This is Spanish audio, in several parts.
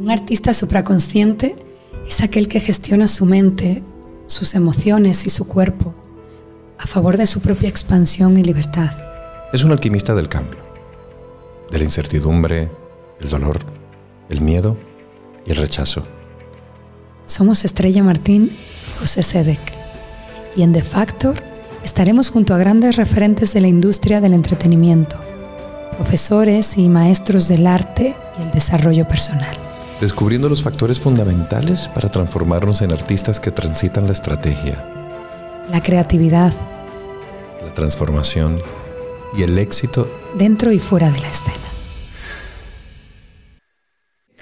Un artista supraconsciente es aquel que gestiona su mente, sus emociones y su cuerpo a favor de su propia expansión y libertad. Es un alquimista del cambio, de la incertidumbre, el dolor, el miedo y el rechazo. Somos Estrella Martín y José Sedek. Y en The Factor estaremos junto a grandes referentes de la industria del entretenimiento, profesores y maestros del arte y el desarrollo personal. Descubriendo los factores fundamentales para transformarnos en artistas que transitan la estrategia, La creatividad la transformación y el éxito dentro y fuera de la escena.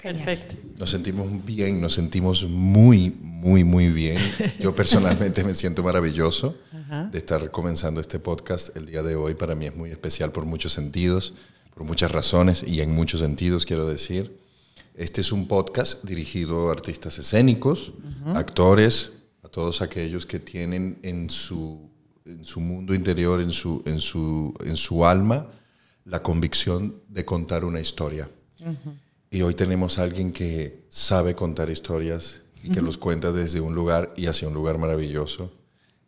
Perfecto. Nos sentimos bien, nos sentimos muy, muy, muy bien. Yo personalmente me siento maravilloso de estar comenzando este podcast el día de hoy. Para mí es muy especial por muchos sentidos, por muchas razones y en muchos sentidos quiero decir. Este es un podcast dirigido a artistas escénicos, actores, a todos aquellos que tienen en su, en su mundo interior, en su, en, su, en su alma, la convicción de contar una historia. Y hoy tenemos a alguien que sabe contar historias y que los cuenta desde un lugar y hacia un lugar maravilloso.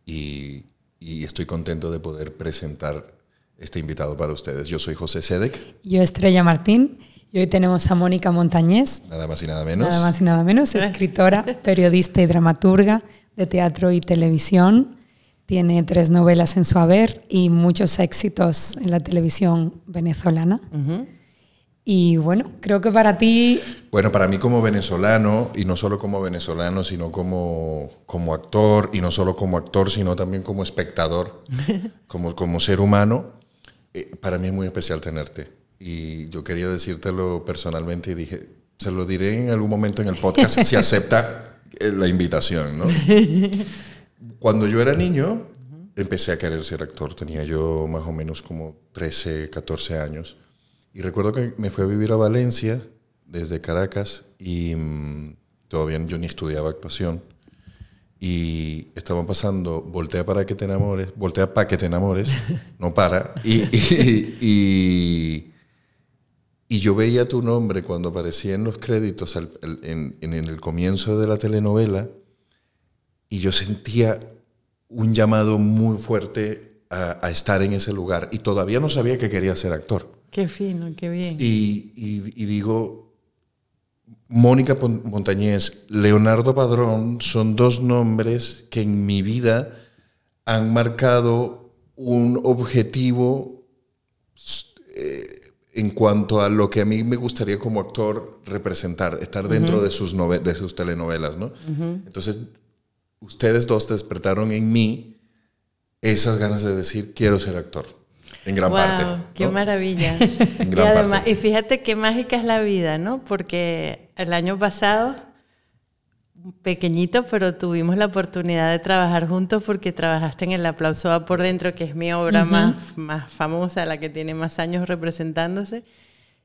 Y, y estoy contento de poder presentar este invitado para ustedes. Yo soy José Sedek, Yo, Estrella Martín, y hoy tenemos a Mónica Montañés, nada más y nada menos. nada más y nada menos, escritora, periodista y dramaturga de teatro y televisión. Tiene tres novelas en su haber y muchos éxitos en la televisión venezolana. Y bueno, creo que para ti Bueno, para mí como venezolano, y no solo como venezolano, sino como, como actor, y no solo como actor, sino también como espectador, como, como ser humano, eh, para mí es muy especial tenerte. Y yo quería decírtelo personalmente y dije, se lo diré en algún momento en el podcast si acepta eh, la invitación, ¿no? Cuando yo era niño, empecé a querer ser actor. Tenía yo más o menos como 13, 14 años. Y recuerdo que me fui a vivir a Valencia desde Caracas y mm, todavía yo ni estudiaba actuación. Y estaban pasando Voltea para que te enamores, Voltea para que te enamores, no para. Y, y, y, y yo veía tu nombre cuando aparecía en los créditos al- en, en el comienzo de la telenovela y yo sentía un llamado muy fuerte a, a estar en ese lugar y todavía no sabía que quería ser actor. Qué fino, qué bien. Y, y- y digo, Mónica Montañés, Leonardo Padrón son dos nombres que en mi vida han marcado un objetivo eh, en cuanto a lo que a mí me gustaría como actor representar, estar dentro de, sus de sus telenovelas, ¿no? Entonces, ustedes dos despertaron en mí esas ganas de decir, quiero ser actor, en gran Wow, parte. qué maravilla. y, gran además, parte. y fíjate qué mágica es la vida, ¿no? Porque el año pasado, pequeñito, pero tuvimos la oportunidad de trabajar juntos porque trabajaste en El Aplauso Va por Dentro, que es mi obra más, más famosa, la que tiene más años representándose.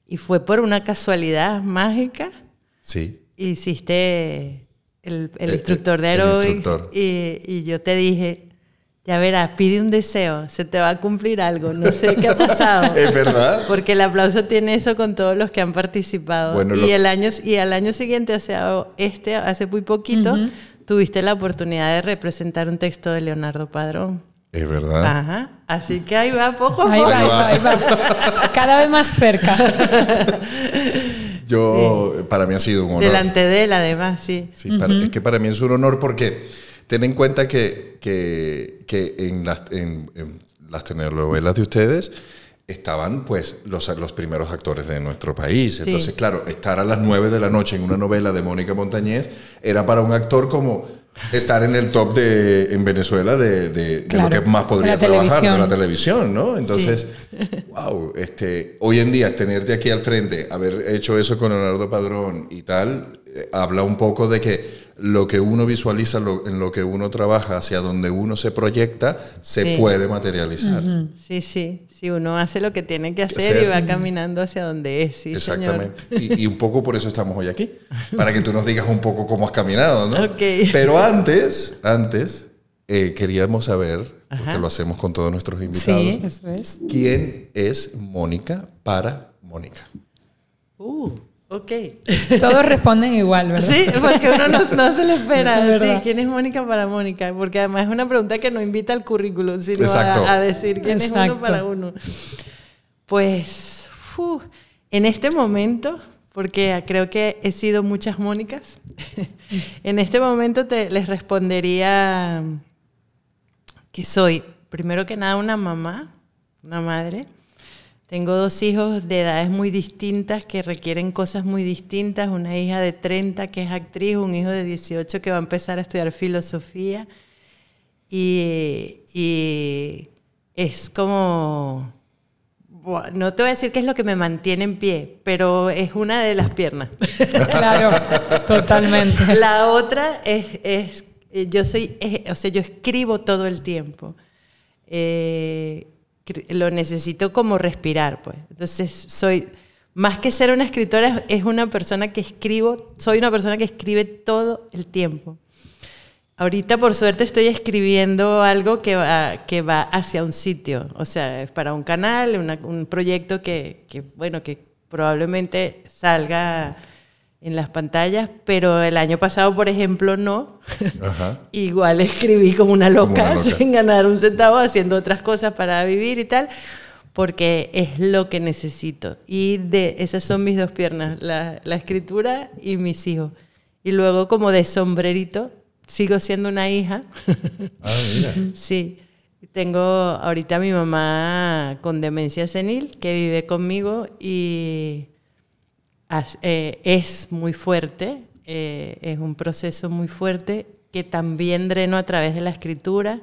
Y fue por una casualidad mágica. Sí. Hiciste el, el El- instructor de el aeróbic instructor. y, y yo te dije, ya verás, pide un deseo, se te va a cumplir algo, no sé qué ha pasado. ¿Es verdad? Porque el aplauso tiene eso con todos los que han participado. Bueno, y, lo- el año, y al año siguiente, o sea, este, hace muy poquito, tuviste la oportunidad de representar un texto de Leonardo Padrón. Es verdad. Ajá. Así que ahí va poco a Ahí poco. va, ahí va, ahí va. Cada vez más cerca. Yo, para mí ha sido un honor. Delante de él, además, sí. Sí, para- es que para mí es un honor porque ten en cuenta que, que, que en, las, en, en las telenovelas de ustedes estaban pues los, los primeros actores de nuestro país. Entonces, claro, estar a las 9 de la noche en una novela de Mónica Montañés era para un actor como estar en el top de, en Venezuela de, de- lo que más podría trabajar, de la televisión, ¿no? Entonces, wow, este, hoy en día tenerte aquí al frente, haber hecho eso con Leonardo Padrón y tal, eh, habla un poco de que lo que uno visualiza, lo- en lo que uno trabaja, hacia donde uno se proyecta, se Sí. puede materializar. Sí, sí. Si uno hace lo que tiene que hacer Hacer. y va caminando hacia donde es, sí, señor. Exactamente. Y, y un poco por eso estamos hoy aquí, para que tú nos digas un poco cómo has caminado, ¿no? Ok. Pero antes, antes, eh, queríamos saber, porque Ajá. lo hacemos con todos nuestros invitados, Sí, eso es. ¿quién es Mónica para Mónica? Uh, Ok. Todos responden igual, ¿verdad? Sí, porque uno no, no se le Es espera. verdad. Sí, ¿quién es Mónica para Mónica? Porque además es una pregunta que no invita al currículum, sino a, a decir quién es uno para uno. Pues, en este momento, porque creo que he sido muchas Mónicas, en este momento te, les respondería que soy, primero que nada, una mamá, una madre. Tengo dos hijos de edades muy distintas que requieren cosas muy distintas. Una hija de 30 que es actriz, un hijo de 18 que va a empezar a estudiar filosofía. Y, y es como, no te voy a decir qué es lo que me mantiene en pie, pero es una de las piernas. Claro, totalmente. La otra es, es yo soy, es- o sea, yo escribo todo el tiempo. Eh, lo necesito como respirar, pues. Entonces, soy, más que ser una escritora, es una persona que escribo, soy una persona que escribe todo el tiempo. Ahorita, por suerte, estoy escribiendo algo que va, que va hacia un sitio, o sea, es para un canal, una- un proyecto que, que, bueno, que probablemente salga en las pantallas, pero el año pasado, por ejemplo, no. Ajá. Igual escribí como una loca, Como una loca. sin ganar un centavo, haciendo otras cosas para vivir y tal, porque es lo que necesito. Y de esas son mis dos piernas, la, la escritura y mis hijos. Y luego como de sombrerito, sigo siendo una hija. Ah, mira. Sí. Tengo ahorita a mi mamá con demencia senil que vive conmigo y es muy fuerte, eh, es un proceso muy fuerte que también dreno a través de la escritura,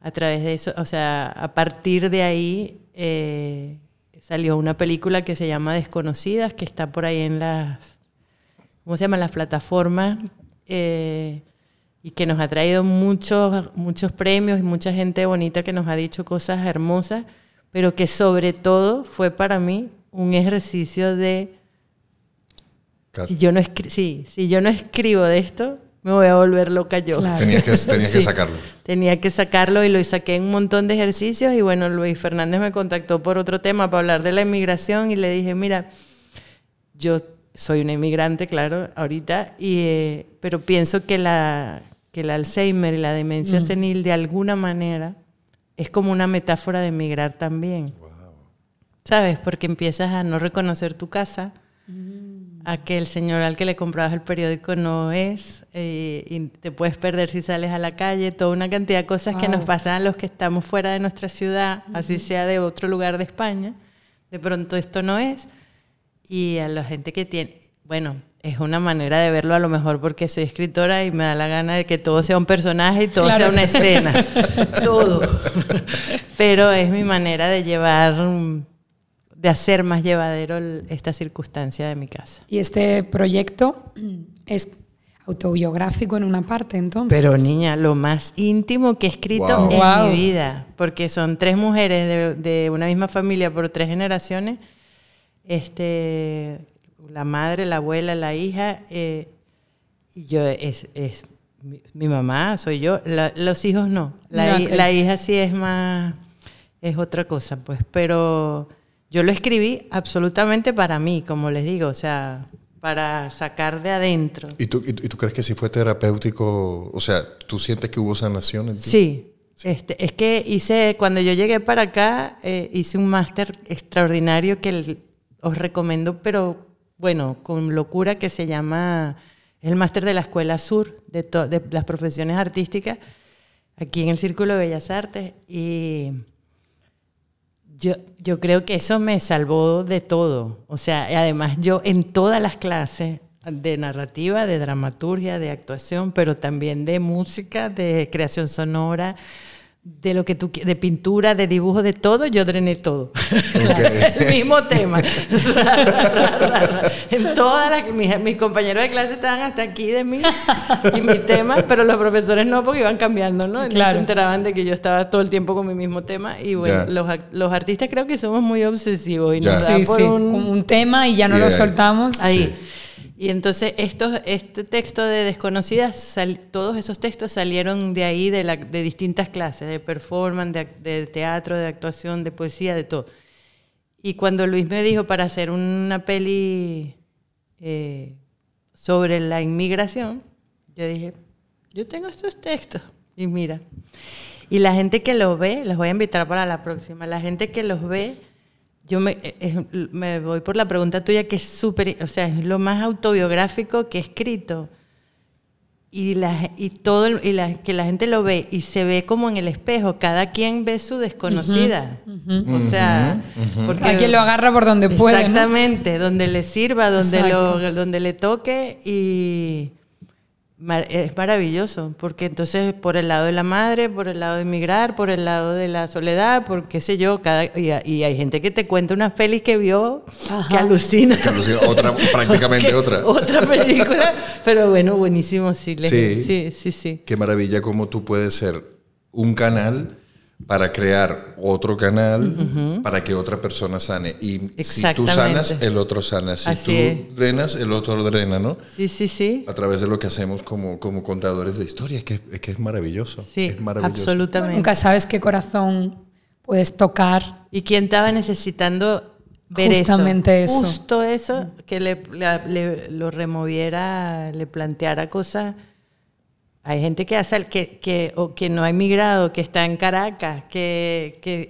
a través de eso, o sea, a partir de ahí eh, salió una película que se llama Desconocidas, que está por ahí en las, ¿cómo se llaman? Las plataformas. eh, y que nos ha traído muchos, muchos premios y mucha gente bonita que nos ha dicho cosas hermosas, pero que sobre todo fue para mí un ejercicio de Cat- si yo no escri- sí, si yo no escribo de esto, me voy a volver loca yo. Claro. Tenías que, que sacarlo. Tenía que sacarlo y lo saqué en un montón de ejercicios y bueno, Luis Fernández me contactó por otro tema para hablar de la inmigración y le dije, mira, yo soy una inmigrante, claro, ahorita, y, eh, pero pienso que, la, que el Alzheimer y la demencia senil de alguna manera es como una metáfora de emigrar también. ¿Sabes? Porque empiezas a no reconocer tu casa, a que el señor al que le comprabas el periódico no es, eh, y te puedes perder si sales a la calle, toda una cantidad de cosas que nos pasan a los que estamos fuera de nuestra ciudad, así sea de otro lugar de España. De pronto esto no es. Y a la gente que tiene, bueno, es una manera de verlo a lo mejor porque soy escritora y me da la gana de que todo sea un personaje y todo Claro. sea una escena, todo. Pero es mi manera de llevar, de hacer más llevadero el- esta circunstancia de mi casa. Y este proyecto es autobiográfico en una parte, entonces. Pero niña, lo más íntimo que he escrito Wow. en Wow. mi vida, porque son tres mujeres de, de una misma familia por tres generaciones, este, la madre, la abuela, la hija, eh, y yo es, es mi, mi mamá, soy yo, La- los hijos no, la, No, hi- ok. la hija sí es más, es otra cosa, pues, pero yo lo escribí absolutamente para mí, como les digo, o sea, para sacar de adentro. ¿Y tú, y, tú- crees que si fue terapéutico? O sea, ¿tú sientes que hubo sanación en ti? Sí. Este, es que hice, cuando yo llegué para acá, eh, hice un máster extraordinario que el- os recomiendo, pero bueno, con locura, que se llama el máster de la Escuela Sur de, to- de las profesiones artísticas, aquí en el Círculo de Bellas Artes. Y yo, yo creo que eso me salvó de todo. O sea, además yo en todas las clases de narrativa, de dramaturgia, de actuación, pero también de música, de creación sonora, de lo que tú de pintura, de dibujo, de todo, yo drené todo. El mismo tema. En todas las mis, mis compañeros de clase estaban hasta aquí de mí y mi tema, pero los profesores no porque iban cambiando, ¿no? No Claro. se enteraban de que yo estaba todo el tiempo con mi mismo tema y bueno, los, los artistas creo que somos muy obsesivos y nos da sí, por sí, un tema y ya no Yeah. lo soltamos. Ahí. Y entonces estos, este texto de Desconocidas, sal- todos esos textos salieron de ahí, de, la- de distintas clases, de performance, de, de teatro, de actuación, de poesía, de todo. Y cuando Luis me dijo para hacer una peli eh, sobre la inmigración, yo dije, yo tengo estos textos y mira. Y la gente que los ve, les voy a invitar para la próxima, la gente que los ve, yo me, eh, me voy por la pregunta tuya que es súper, o sea, es lo más autobiográfico que he escrito. Y, la, y todo y la, que la gente lo ve y se ve como en el espejo cada quien ve su desconocida. O sea porque cada quien lo agarra por donde puede exactamente donde le sirva donde lo donde le toque y es maravilloso, porque entonces por el lado de la madre, por el lado de emigrar, por el lado de la soledad, por qué sé yo, cada, y, hay gente que te cuenta unas pelis que vio que alucina. Que alucina. Otra, prácticamente otra. Otra película, pero bueno, buenísimo, sí, sí, sí, sí, sí. Qué maravilla cómo tú puedes ser un canal para crear otro canal para que otra persona sane. Y si tú sanas, el otro sana. Si tú drenas, el otro drena, ¿no? Sí, sí, sí. A través de lo que hacemos como, como contadores de historias, que, es que es maravilloso. Sí, es maravilloso. absolutamente. Nunca sabes qué corazón puedes tocar. ¿Y quién estaba necesitando ver Justamente eso? Justo eso, que le, lo removiera, le planteara cosas hay gente que hace que, que, o que no ha emigrado, que está en Caracas, que, que,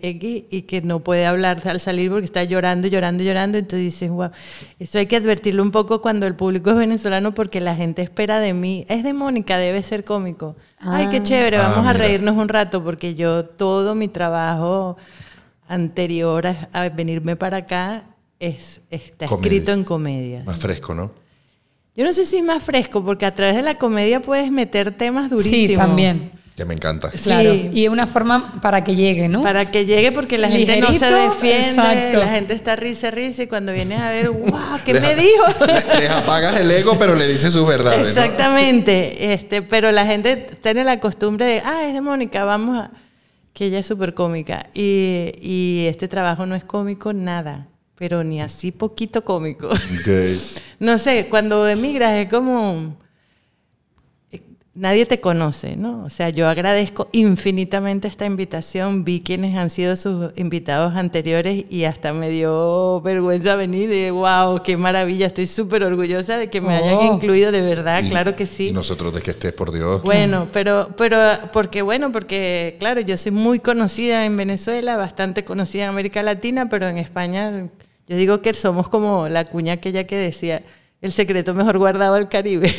y que no puede hablar al salir porque está llorando, llorando, llorando. Entonces dices, wow, eso hay que advertirlo un poco cuando el público es venezolano porque la gente espera de mí. Es de Mónica, debe ser cómico. Ay, qué ah. chévere, ah, vamos a reírnos un rato porque yo todo mi trabajo anterior a, venirme para acá es, está escrito en comedia. Más fresco, ¿no? Yo no sé si es más fresco, porque a través de la comedia puedes meter temas durísimos. Sí, también. Que me encanta. Claro. Y es una forma para que llegue, ¿no? Para que llegue, porque la gente no se defiende, la gente está risa, risa, y cuando vienes a ver, ¡wow! ¿Qué me dijo? Les apagas el ego, pero le dices sus verdades. Exactamente. Este, pero la gente tiene la costumbre de, ah, es de Mónica, vamos a. que ella es súper cómica. Y, y este trabajo no es cómico, nada pero ni así poquito cómico. no sé, cuando emigras es como eh, nadie te conoce, ¿no? O sea, yo agradezco infinitamente esta invitación, vi quienes han sido sus invitados anteriores y hasta me dio vergüenza venir y wow, qué maravilla, estoy súper orgullosa de que me hayan oh. incluido de verdad, claro que sí. Y nosotros de que estés, por Dios. Bueno, pero, pero, porque bueno, porque claro, yo soy muy conocida en Venezuela, bastante conocida en América Latina, pero en España yo digo que somos como la cuña aquella que decía, el secreto mejor guardado al Caribe.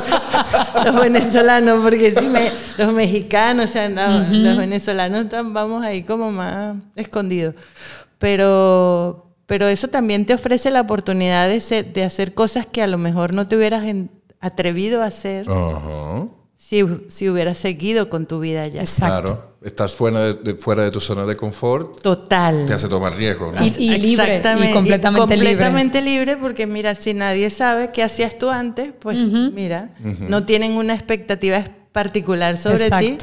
los venezolanos, porque si me, los mexicanos, o sea, los venezolanos vamos ahí como más escondidos. Pero, pero eso también te ofrece la oportunidad de, de hacer cosas que a lo mejor no te hubieras atrevido a hacer si, si hubieras seguido con tu vida ya. Claro estás fuera de, fuera de tu zona de confort. Total. Te hace tomar riesgo. ¿no? Y, libre. Y completamente, completamente libre. porque mira, si nadie sabe qué hacías tú antes, pues mira, no tienen una expectativa particular sobre ti.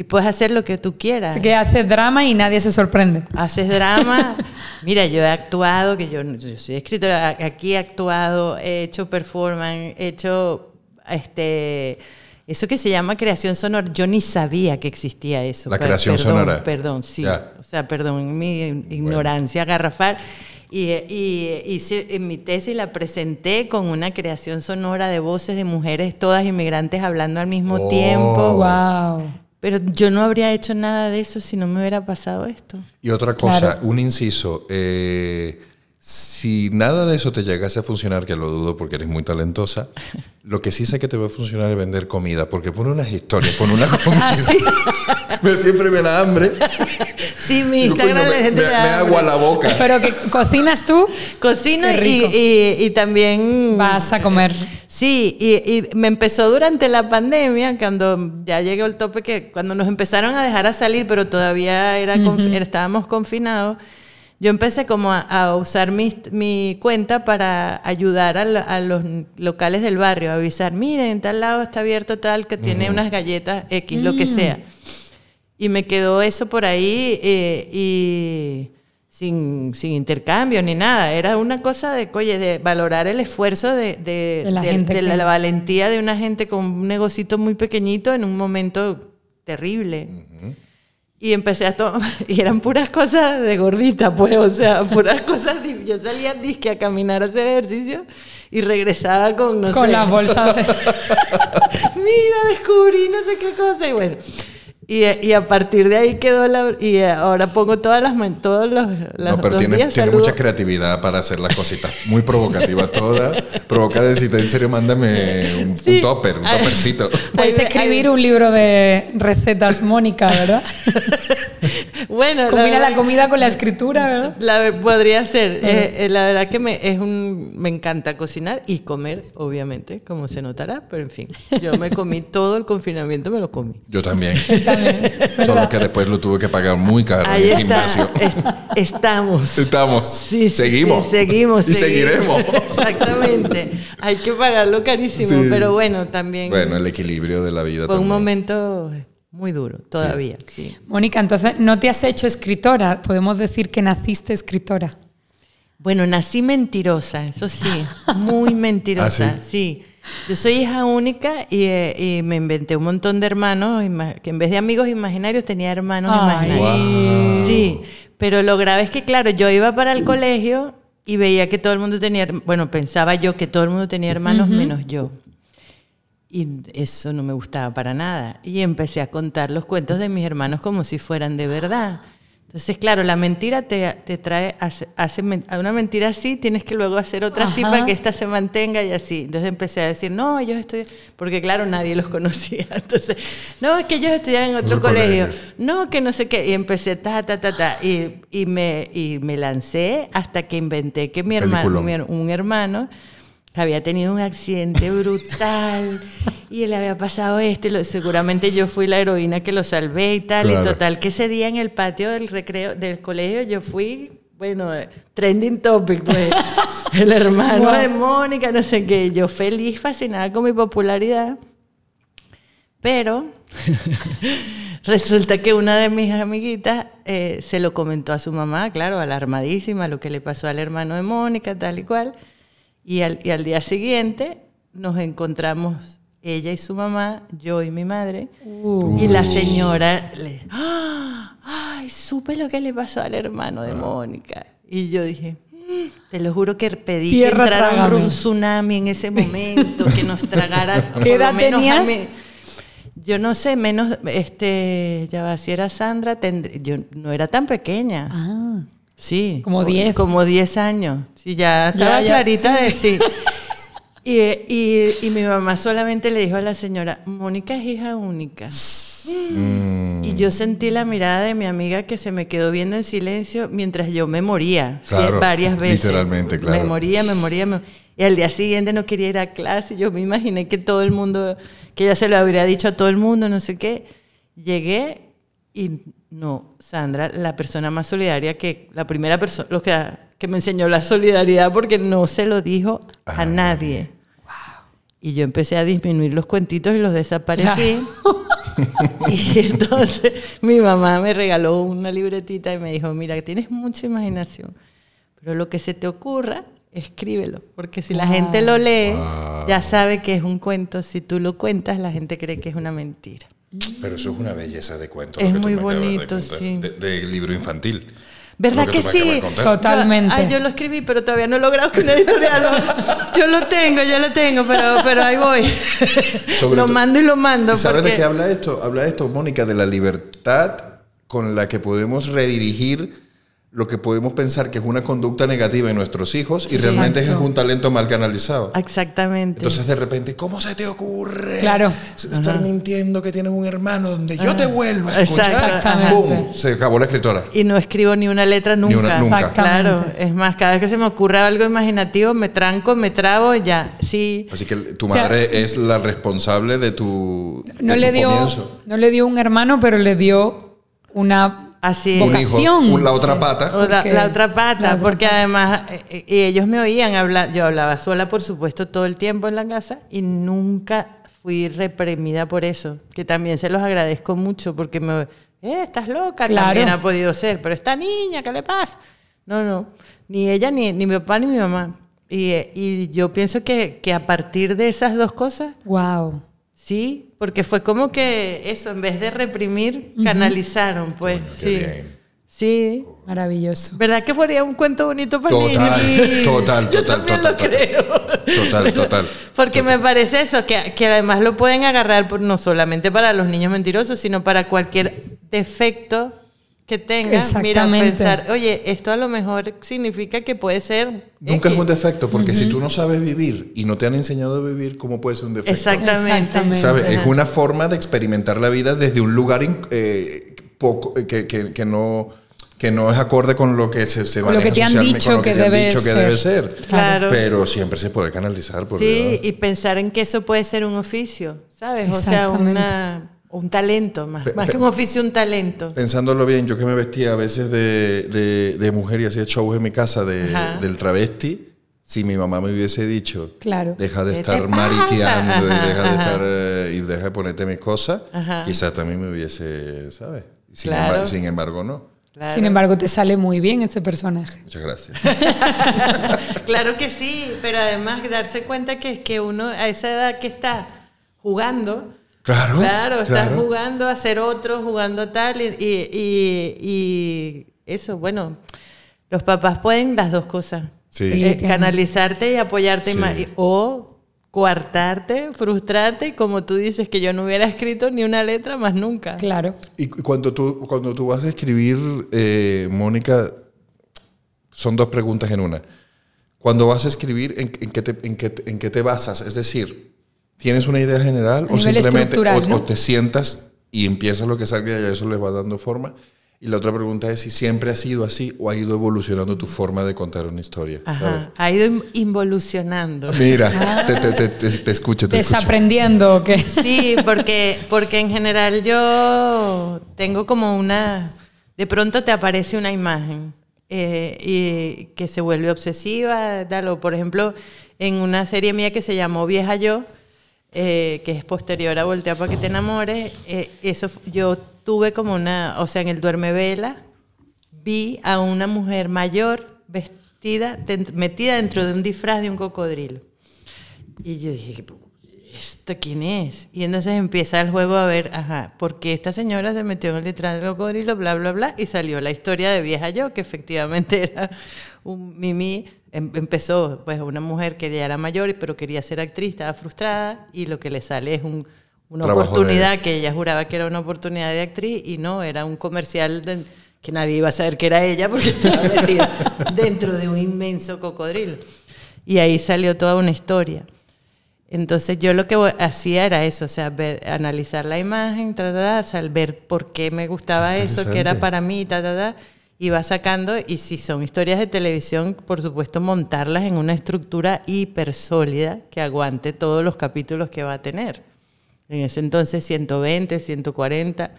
Y puedes hacer lo que tú quieras. Así que haces drama y nadie se sorprende. Haces drama. Mira, yo he actuado, que yo, yo soy escritora, aquí he actuado, he hecho performance, he hecho este eso que se llama creación sonora, yo ni sabía que existía eso. La creación sonora. Perdón, sí. O sea, perdón, mi ignorancia garrafal. Y, y, hice en mi tesis la presenté con una creación sonora de voces de mujeres, todas inmigrantes hablando al mismo oh. tiempo. ¡Wow! Pero yo no habría hecho nada de eso si no me hubiera pasado esto. Y otra cosa, un inciso. Eh, si nada de eso te llegase a funcionar, que lo dudo porque eres muy talentosa, lo que sí sé que te va a funcionar es vender comida, porque pone unas historias, pone una comida. ¿Ah, me, siempre me da hambre. Sí, mi Instagram me, gente me, agua la boca. Pero que cocinas tú. Cocino y, y, también... Vas a comer. Sí, y, me empezó durante la pandemia, cuando ya llegó el tope, que cuando nos empezaron a dejar a salir, pero todavía era estábamos confinados yo empecé como a, usar mi, mi, cuenta para ayudar a, los locales del barrio, a avisar, miren, en tal lado está abierto tal que tiene unas galletas X, lo que mm. sea. Y me quedó eso por ahí eh, y sin, sin, intercambio ni nada. Era una cosa de, oye, de valorar el esfuerzo de, de, la, valentía de una gente con un negocito muy pequeñito en un momento terrible. Y empecé a tomar, y eran puras cosas de gordita, pues, o sea, puras cosas. Yo salía disque a caminar a hacer ejercicio y regresaba con, no Con sé. las bolsas de... Mira, descubrí no sé qué cosa y bueno. Y, y a partir de ahí quedó la... Y ahora pongo todas las... Todos los, las No, pero dos tiene, días tiene mucha creatividad para hacer las cositas. Muy provocativa toda. Provoca decir, en serio, mándame un, un topper, un toppercito. Puedes escribir un libro de recetas Mónica, ¿verdad? Bueno, Combina la verdad- comida con la escritura, ¿verdad? La podría ser. Eh, eh, la verdad que me, es un, me encanta cocinar y comer, obviamente, como se notará, pero en fin. Yo me comí todo el confinamiento, me lo comí. Yo también. También, Solo que después lo tuve que pagar muy caro Ahí en el está. gimnasio. Es- estamos. Estamos. Sí, sí, seguimos. sí, seguimos. Y seguimos. seguiremos. Exactamente. Hay que pagarlo carísimo, Sí. pero bueno, también Bueno, el equilibrio de la vida fue un momento muy duro, todavía, sí. Mónica, entonces, ¿no te has hecho escritora? Podemos decir que naciste escritora. Bueno, nací mentirosa, eso sí, muy mentirosa, ¿Ah, sí? Yo soy hija única y, eh, y me inventé un montón de hermanos, que en vez de amigos imaginarios tenía hermanos Ay. imaginarios. Sí, pero lo grave es que, claro, yo iba para el colegio y veía que todo el mundo tenía, bueno, pensaba yo que todo el mundo tenía hermanos menos yo. Y eso no me gustaba para nada. Y empecé a contar los cuentos de mis hermanos como si fueran de verdad. Entonces, claro, la mentira te, te trae, hace, hace una mentira así, tienes que luego hacer otra así Ajá. para que esta se mantenga y así. Entonces empecé a decir, no, ellos estoy, porque claro, nadie los conocía. Entonces, no, es que ellos estudian en otro colegio. colegio. No, que no sé qué. Y empecé ta, ta, ta, ta. Y, y, me, y me lancé hasta que inventé que mi hermano, mi un hermano había tenido un accidente brutal y le había pasado esto y lo- seguramente yo fui la heroína que lo salvé y tal Claro. y total que ese día en el patio del recreo del colegio yo fui bueno trending topic pues el hermano Wow. de Mónica no sé qué yo feliz fascinada con mi popularidad pero resulta que una de mis amiguitas eh, se lo comentó a su mamá, claro, alarmadísima, lo que le pasó al hermano de Mónica, tal y cual. Y al, y al día siguiente nos encontramos ella y su mamá, yo y mi madre. Y la señora le... ¡Ah! ¡Ay, supe lo que le pasó al hermano de Mónica! Y yo dije... "Mm, Te lo juro que pedí Tierra, que entrara un trágame. ru- tsunami en ese momento, que nos tragara ¿Qué edad tenías? mí. Yo no sé, menos, este, ya va, si era Sandra, tendr- yo no era tan pequeña. Ah, Sí. Como o- 10. Como 10 años. Sí, ya estaba Ya, ya, clarita sí, de sí. Y, y, y mi mamá solamente le dijo a la señora, Mónica es hija única. Mm, Y yo sentí la mirada de mi amiga que se me quedó viendo en silencio mientras yo me moría. sí, varias veces. literalmente, claro. Me moría, me moría. me- Y al día siguiente no quería ir a clase. Yo me imaginé que todo el mundo, que ella se lo habría dicho a todo el mundo, no sé qué. Llegué y no, Sandra, la persona más solidaria que, la primera persona, lo que, que me enseñó la solidaridad porque no se lo dijo a Ah, nadie. Y yo empecé a disminuir los cuentitos y los desaparecí. y entonces mi mamá me regaló una libretita y me dijo, mira, tienes mucha imaginación, pero lo que se te ocurra, escríbelo, porque si la gente lo lee, ya sabe que es un cuento, si tú lo cuentas, la gente cree que es una mentira. Pero eso es una belleza de cuento. Es lo que tú muy me acabas de bonito, contar, sí. De, de libro infantil. ¿Verdad Lo que, sí? Totalmente. Ay, yo lo escribí, pero todavía no he logrado que una editorial lo... Yo lo tengo, yo lo tengo, pero, pero ahí voy. Sobre lo mando y lo mando. ¿Y sabes porque- de qué habla esto? Habla esto, Mónica, de la libertad con la que podemos redirigir lo que podemos pensar que es una conducta negativa en nuestros hijos y realmente es un talento mal canalizado. Exactamente. Entonces de repente, ¿cómo se te ocurre Claro. estar mintiendo que tienes un hermano donde yo te vuelvo a escuchar? Exactamente. ¡Pum! Se acabó la escritora. y no escribo ni una letra nunca. una- nunca. Exactamente. Claro, es más, cada vez que se me ocurre algo imaginativo, me tranco, me trabo y ya. Sí. Así que tu O sea, madre es la responsable de tu, de no tu le, dio, comienzo. no le dio un hermano, pero le dio una Así. Un hijo, vocación. un- la otra pata. O la, Porque- la otra pata, la otra porque pata. además eh, eh, y ellos me oían hablar, yo hablaba sola, por supuesto, todo el tiempo en la casa y nunca fui reprimida por eso, que también se los agradezco mucho porque me, eh, estás loca, Claro. también ha podido ser, pero esta niña, ¿qué le pasa? No, no, ni ella, ni, ni mi papá, ni mi mamá. Y, eh, y yo pienso que, que a partir de esas dos cosas, Wow. Sí, porque fue como que eso, en vez de reprimir, canalizaron, pues. Sí. bien. Sí. Maravilloso. ¿Verdad que sería un cuento bonito para Total, niños? total, Yo total, también total, lo total. creo. Total, total. Porque me parece eso, que, que además lo pueden agarrar por, no solamente para los niños mentirosos, sino para cualquier defecto que tengan. Mira, pensar, oye, esto a lo mejor significa que puede ser... Nunca es X". un defecto, porque si tú no sabes vivir y no te han enseñado a vivir, ¿cómo puede ser un defecto? Exactamente. Exactamente. ¿Sabes? Es Ajá. una forma de experimentar la vida desde un lugar eh, poco, eh, que, que- que no, que no es acorde con lo que se, se Con lo maneja que te han dicho lo que te han debe dicho que debe ser. Claro. Pero siempre se puede canalizar, por Sí, Dios. y pensar en que eso puede ser un oficio, ¿sabes? O sea, Exactamente. Un talento, más, Pe- más que un oficio, un talento. Pensándolo bien, yo que me vestía a veces de, de- de mujer y hacía shows en mi casa de- del travesti, si mi mamá me hubiese dicho, Claro. deja de ¿Qué estar mariqueando y Ajá, deja de estar eh, y deja de ponerte mis cosas, Ajá. quizás también me hubiese, ¿sabes? Sin, Claro. embargo, sin embargo, no. Claro. Sin embargo, te sale muy bien ese personaje. Muchas gracias. claro que sí, pero además darse cuenta que, que uno a esa edad que está jugando, Claro. claro, estás claro. jugando a ser otro, jugando a tal, y, y- y- y eso, bueno, los papás pueden las dos cosas. Sí. Sí. Eh, canalizarte y apoyarte Sí. más, y- o coartarte, frustrarte, y como tú dices, que yo no hubiera escrito ni una letra más nunca. Claro. Y cu- cuando tú, cuando tú vas a escribir, eh, Mónica, son dos preguntas en una. Cuando vas a escribir, ¿en, en qué te, en qué en qué te basas? Es decir, ¿tienes una idea general A o simplemente o, ¿no? o te sientas y empiezas lo que salga y a eso le va dando forma? Y la otra pregunta es si siempre ha sido así o ha ido evolucionando tu forma de contar una historia. ha ido in- involucionando. Mira, te, te- te- te- te escucho, te escucho. Desaprendiendo o qué. Sí, porque, porque en general yo tengo como una... De pronto te aparece una imagen eh, y que se vuelve obsesiva, tal, o por ejemplo, en una serie mía que se llamó Vieja Yo, eh, que es posterior a Voltea para que te enamores, eh, eso yo tuve como una, o sea, en el Duerme Vela, vi a una mujer mayor vestida, metida dentro de un disfraz de un cocodrilo. Y yo dije, ¿esto quién es? Y entonces empieza el juego a ver, ajá, porque esta señora se metió en el disfraz del cocodrilo, bla, bla, bla, y salió la historia de Vieja Yo, que efectivamente era un mimi. Em- Empezó, pues, una mujer que ya era mayor, pero quería ser actriz, estaba frustrada, y lo que le sale es un- una Trabajo de- oportunidad que ella juraba que era una oportunidad de actriz, y no, era un comercial de- que nadie iba a saber que era ella porque estaba metida dentro de un inmenso cocodrilo. Y ahí salió toda una historia. Entonces yo lo que hacía era eso, o sea, ver- analizar la imagen, ta, ta, ta, o sea, ver por qué me gustaba eso, que era para mí, ta, ta, ta, iba sacando, y si son historias de televisión, por supuesto, montarlas en una estructura hiper sólida que aguante todos los capítulos que va a tener. En ese entonces 120, 140.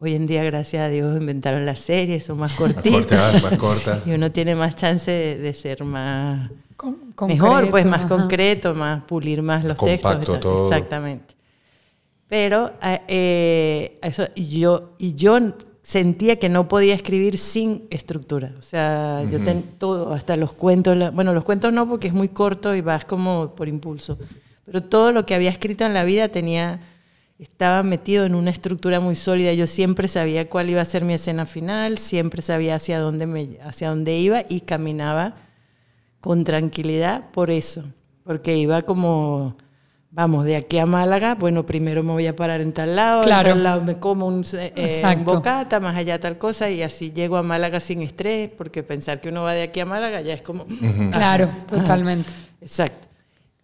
Hoy en día, gracias a Dios, inventaron las series, son más Más cortitas. corta, más corta. Y uno tiene más chance de, de ser más Con- mejor, pues más ajá. concreto, más pulir más los Compacto textos. y todo. Exactamente. Pero eh, eh, eso, y yo, y yo sentía que no podía escribir sin estructura. O sea, yo ten, todo, hasta los cuentos, la- bueno, los cuentos no porque es muy corto y vas como por impulso. Pero todo lo que había escrito en la vida tenía, estaba metido en una estructura muy sólida. Yo siempre sabía cuál iba a ser mi escena final, siempre sabía hacia dónde, me, hacia dónde iba y caminaba con tranquilidad por eso, porque iba como, vamos, de aquí a Málaga, bueno, primero me voy a parar en tal lado, Claro. en tal lado me como un, eh, un Exacto. bocata, más allá tal cosa, y así llego a Málaga sin estrés, porque pensar que uno va de aquí a Málaga ya es como... Claro, Ajá, totalmente. ajá, exacto.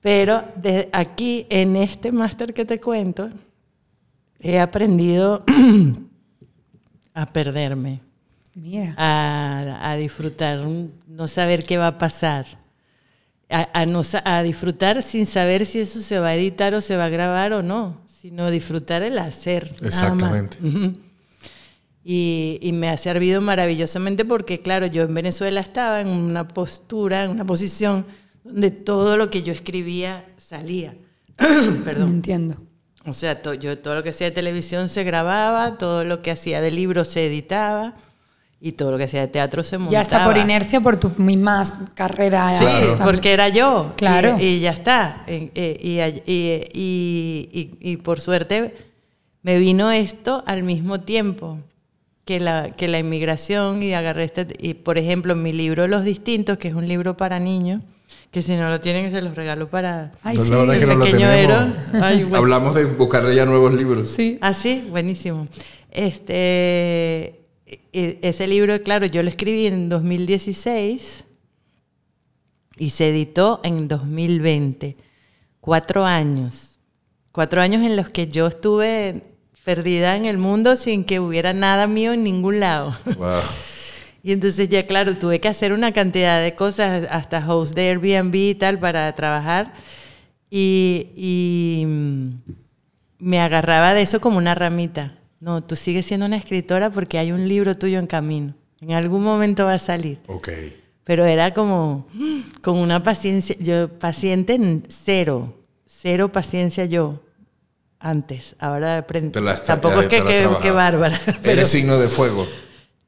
Pero de aquí, en este máster que te cuento, he aprendido a perderme Mira. a, a disfrutar, no saber qué va a pasar, a, a no sa- a disfrutar sin saber si eso se va a editar o se va a grabar o no, sino disfrutar el hacer. Exactamente. Y, y me ha servido maravillosamente porque, claro, yo en Venezuela estaba en una postura, en una posición donde todo lo que yo escribía salía. Perdón. Entiendo. O sea, to- yo todo lo que hacía de televisión se grababa, todo lo que hacía de libro se editaba y todo lo que hacía de teatro se montaba. Ya está por inercia por tu misma carrera. Sí, artística. porque era yo. Claro. Y, y ya está. Eh, Y, y- y- y- y por suerte me vino esto al mismo tiempo que la, que la inmigración y agarré este... Y por ejemplo, mi libro Los Distintos, que es un libro para niños, que si no lo tienen se los regalo para... Ay, sí. la verdad es que el no lo tenemos. Ay, bueno. Hablamos de buscarle ya nuevos libros. Sí. Ah, sí, buenísimo. Este, ese libro, claro, yo lo escribí en 2016 y se editó en 2020. Cuatro años. Cuatro años en los que yo estuve perdida en el mundo sin que hubiera nada mío en ningún lado. Wow. Y entonces ya, claro, tuve que hacer una cantidad de cosas, hasta host de Airbnb y tal, para trabajar. Y, y, mm, me agarraba de eso como una ramita. No, tú sigues siendo una escritora porque hay un libro tuyo en camino. En algún momento va a salir. Ok. Pero era como con una paciencia, yo paciente en cero, cero paciencia yo antes. Ahora aprendí. Tampoco es que, que, que bárbara. Pero Eres signo de fuego.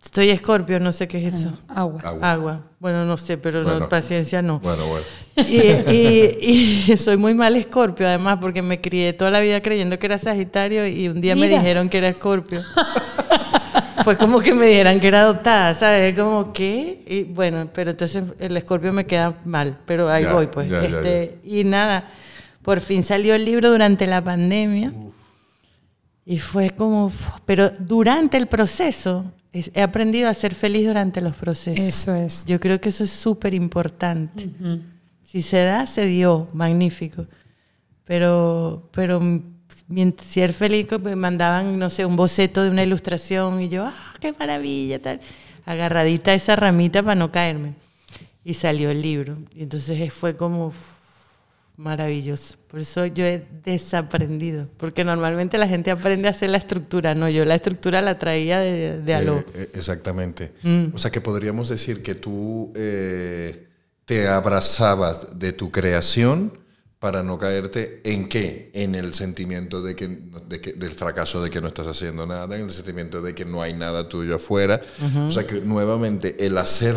Estoy escorpio, no sé qué es eso. Agua. Agua. Agua. Bueno, no sé, pero no, Bueno. paciencia no. Bueno, bueno. Y, y- y soy muy mal escorpio, además, porque me crié toda la vida creyendo que era Sagitario y un día me Mira. dijeron que era escorpio. Fue como que me dijeran que era adoptada, ¿sabes? Como, ¿qué? Y bueno, pero entonces el escorpio me queda mal, pero ahí Ya, voy, pues. ya, ya, Este, Y nada, por fin salió el libro durante la pandemia. Y fue como, pero durante el proceso, es- he aprendido a ser feliz durante los procesos. Eso es. Yo creo que eso es súper importante. Si se da, se dio, magnífico. Pero, pero mient- ser feliz, me mandaban, no sé, un boceto de una ilustración y yo, ¡ah, qué maravilla! Tal. Agarradita a esa ramita para no caerme. Y salió el libro. Y entonces fue como uf, maravilloso. Por eso yo he desaprendido. Porque normalmente la gente aprende a hacer la estructura. No, yo la estructura la traía de, de aló. Eh, eh, exactamente. Mm. O sea que podríamos decir que tú eh, te abrazabas de tu creación para no caerte en qué? En el sentimiento de que, de que- del fracaso de que no estás haciendo nada, en el sentimiento de que no hay nada tuyo afuera. O sea que nuevamente el hacer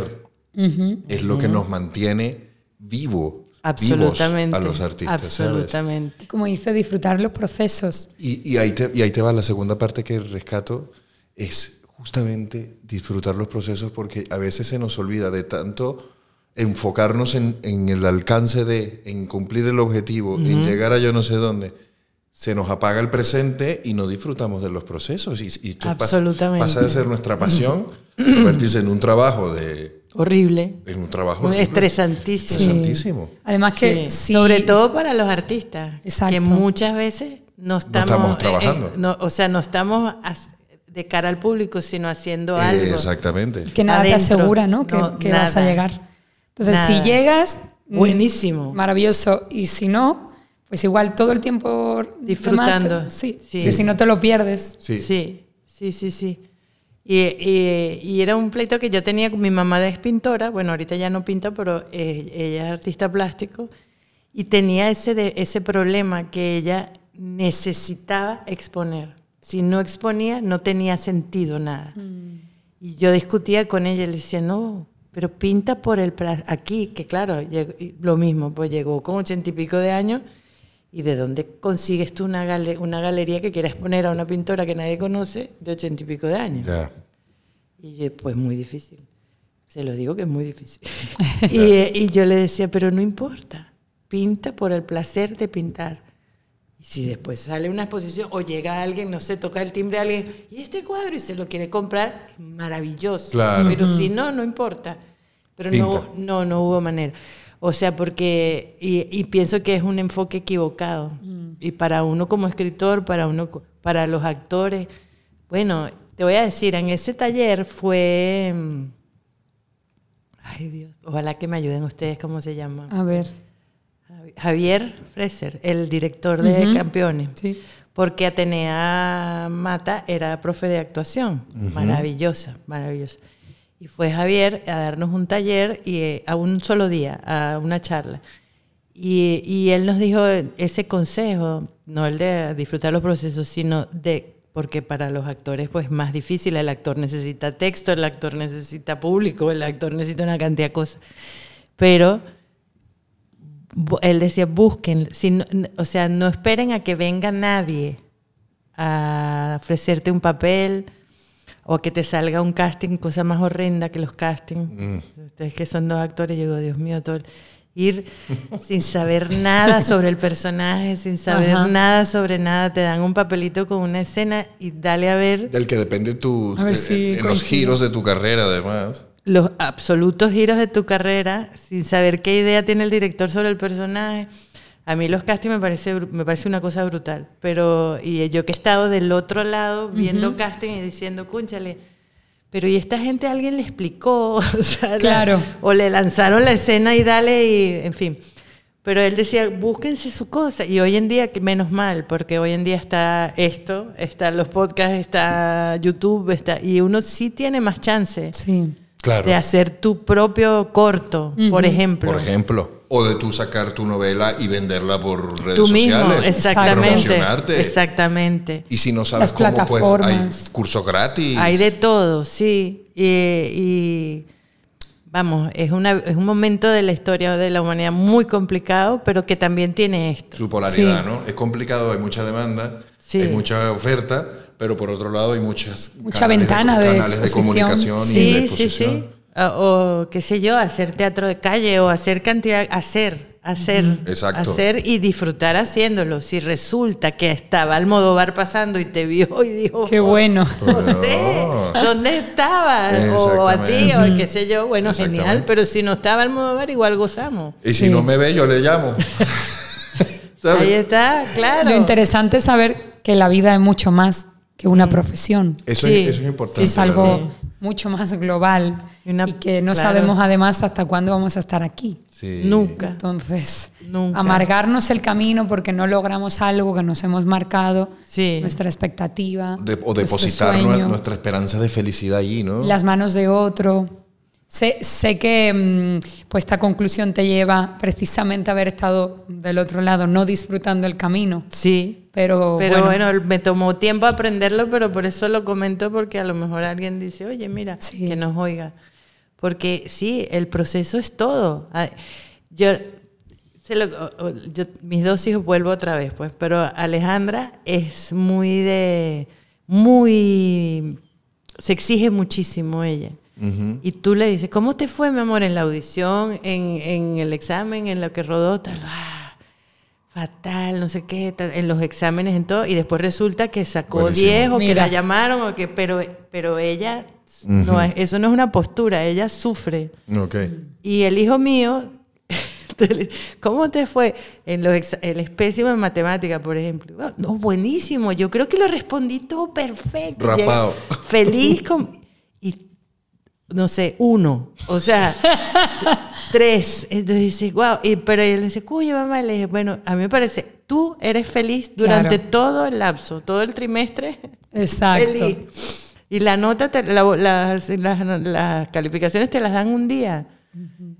es lo que nos mantiene vivo, Absolutamente. vivos a los artistas. ¿sabes? Absolutamente. Como dice, disfrutar los procesos. Y, y ahí te, y ahí te va la segunda parte que rescato, es justamente disfrutar los procesos porque a veces se nos olvida de tanto enfocarnos en, en el alcance de, en cumplir el objetivo, en llegar a yo no sé dónde. Se nos apaga el presente y no disfrutamos de los procesos. Y, y pasa- Absolutamente. Pasa, de ser nuestra pasión, convertirse en un trabajo de... Horrible. En un trabajo Muy horrible. estresantísimo. Estresantísimo. Además que Sí. sí, Sobre todo para los artistas. Exacto. Que muchas veces no estamos. estamos eh, eh, trabajando. no, o sea, no estamos de cara al público, sino haciendo Eh, algo. exactamente. que nada te adentro. asegura, ¿no? Que, No, que vas a llegar. Entonces, Nada. si llegas, mm, Buenísimo. Maravilloso. Y si no, pues igual todo el tiempo Disfrutando. demás, sí, Sí. que si no te lo pierdes. Sí. Sí, sí, sí, sí. Y, y- y era un pleito que yo tenía con mi mamá es pintora, bueno, ahorita ya no pinta, pero eh, ella es artista plástico, y tenía ese, de, ese problema que ella necesitaba exponer. Si no exponía, no tenía sentido nada. Y yo discutía con ella y le decía, no, pero pinta por el... Aquí, que claro, llegó- lo mismo, pues llegó con ochenta y pico de años ¿Y de dónde consigues tú una, gale- una galería que quieras poner a una pintora que nadie conoce de ochenta y pico de años? Y yo, pues muy difícil. Se lo digo que es muy difícil. y, eh, y yo le decía, pero no importa, pinta por el placer de pintar. Y si después sale una exposición o llega alguien, no sé, toca el timbre a alguien, y este cuadro y se lo quiere comprar, maravilloso. Claro. Pero si no, no importa. Pero Pinta. no, no, no hubo manera. O sea, porque, y, y pienso que es un enfoque equivocado. Y para uno como escritor, para uno, para los actores, bueno, te voy a decir, en ese taller fue, mm, ay Dios, ojalá que me ayuden ustedes, ¿cómo se llama? A ver. Javi- Javier Freser, el director de. Campeones. Sí. Porque Atenea Mata era profe de actuación. Maravillosa, maravillosa. Y fue Javier a darnos un taller y eh, a un solo día, a una charla. Y, y él nos dijo ese consejo, no el de disfrutar los procesos, sino de porque para los actores pues más difícil, el actor necesita texto, el actor necesita público, el actor necesita una cantidad de cosas. Pero él decía, busquen, si no- o sea, no esperen a que venga nadie a ofrecerte un papel o a que te salga un casting, cosa más horrenda que los castings. Ustedes que son dos actores, yo digo, Dios mío, todo el- ir sin saber nada sobre el personaje, sin saber Ajá. nada sobre nada, te dan un papelito con una escena y dale a ver Del que depende tu, A ver en- si en los giros de tu carrera, además. los absolutos giros de tu carrera sin saber qué idea tiene el director sobre el personaje. A mí los castings me parece, me parece una cosa brutal. Pero, y yo que he estado del otro lado viendo casting y diciendo, cúnchale, pero ¿y esta gente alguien le explicó? O sea, la- Claro. o le lanzaron la escena y dale y, en fin. Pero él decía, búsquense su cosa. Y hoy en día, menos mal, porque hoy en día está esto, están los podcasts, está YouTube, está, y uno sí tiene más chance Sí. Claro. de hacer tu propio corto, por ejemplo. Por ejemplo. O de tú sacar tu novela y venderla por redes Tú mismo, sociales. exactamente. Promocionarte. Exactamente. Y si no sabes Las cómo, pues hay plataformas. curso gratis. Hay de todo, sí. Y, y, vamos, es, una, es un momento de la historia de la humanidad muy complicado, pero que también tiene esto. Su polaridad, Sí. ¿no? Es complicado, hay mucha demanda, Sí. hay mucha oferta, pero por otro lado hay muchas Mucha canales ventana de canales de exposición. comunicación y de Sí, sí, exposición. sí. O, o, qué sé yo, hacer teatro de calle o hacer cantidad, hacer, hacer, Exacto. hacer y disfrutar haciéndolo. Si resulta que estaba Almodóvar pasando y te vio y dijo, Qué bueno. no sé, ¿dónde estaba? O a ti, o qué sé yo. Bueno, genial, pero si no estaba Almodóvar, igual gozamos. Y si Sí. no me ve, yo le llamo. Ahí está, claro. Lo interesante es saber que la vida es mucho más que una profesión. Eso, Sí. es, eso es importante. es algo. Mucho más global Y una- y que no claro. sabemos además hasta cuándo vamos a estar aquí. Sí. Nunca. Entonces, Nunca. amargarnos el camino porque no logramos algo que nos hemos marcado, Sí. nuestra expectativa, De- o depositar sueño, nue- nuestra esperanza de felicidad allí, ¿no? las manos de otro. Sé, sé que mm, pues esta conclusión te lleva precisamente a haber estado del otro lado, no disfrutando el camino, Sí. Pero, Pero bueno, bueno, me tomó tiempo aprenderlo, pero por eso lo comento, porque a lo mejor alguien dice, oye, mira, Sí. que nos oiga. Porque sí, el proceso es todo. Ah, Yo, se lo- yo- mis dos hijos vuelvo otra vez, pues, pero Alejandra es muy de, muy, se exige muchísimo ella. Y tú le dices, ¿cómo te fue, mi amor, en la audición, en, en el examen, en lo que rodó? Tal, ah, fatal, no sé qué, en los exámenes, en todo, y después resulta que sacó Buenísimo. 10 o que la llamaron, o que, pero, pero ella, no es- eso no es una postura, ella sufre. Y el hijo mío, ¿cómo te fue? En los él es pésimo en matemática, por ejemplo. "Ah, No, buenísimo, yo creo que lo respondí todo perfecto. Rapado. Feliz con... Y, no sé, uno. O sea, tres. Entonces dice, wow. Y, pero él dice, oye, mamá, le dije, bueno, a mí me parece, tú eres feliz durante Claro. todo el lapso, todo el trimestre. exacto. Feliz. Y la nota, te- la- las, las- las calificaciones te las dan un día.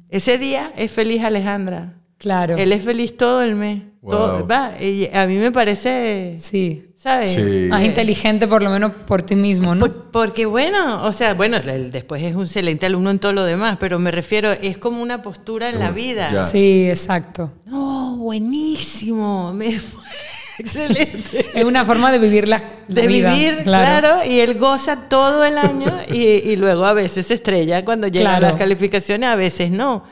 Ese día es feliz Alejandra. Claro. Él es feliz todo el mes. Wow. Todo- va, y a mí me parece, Sí. ¿Sabes? Sí. Más inteligente por lo menos por ti mismo, ¿no? Por- porque bueno, o sea, bueno, después es un excelente alumno en todo lo demás, pero me refiero, es como una postura en la vida. Ya. Sí, exacto. No, buenísimo, me fue excelente. Es una forma de vivir la, la de vida, vivir, claro. y él goza todo el año y, y luego a veces se estrella cuando llegan Claro. las calificaciones, a veces no.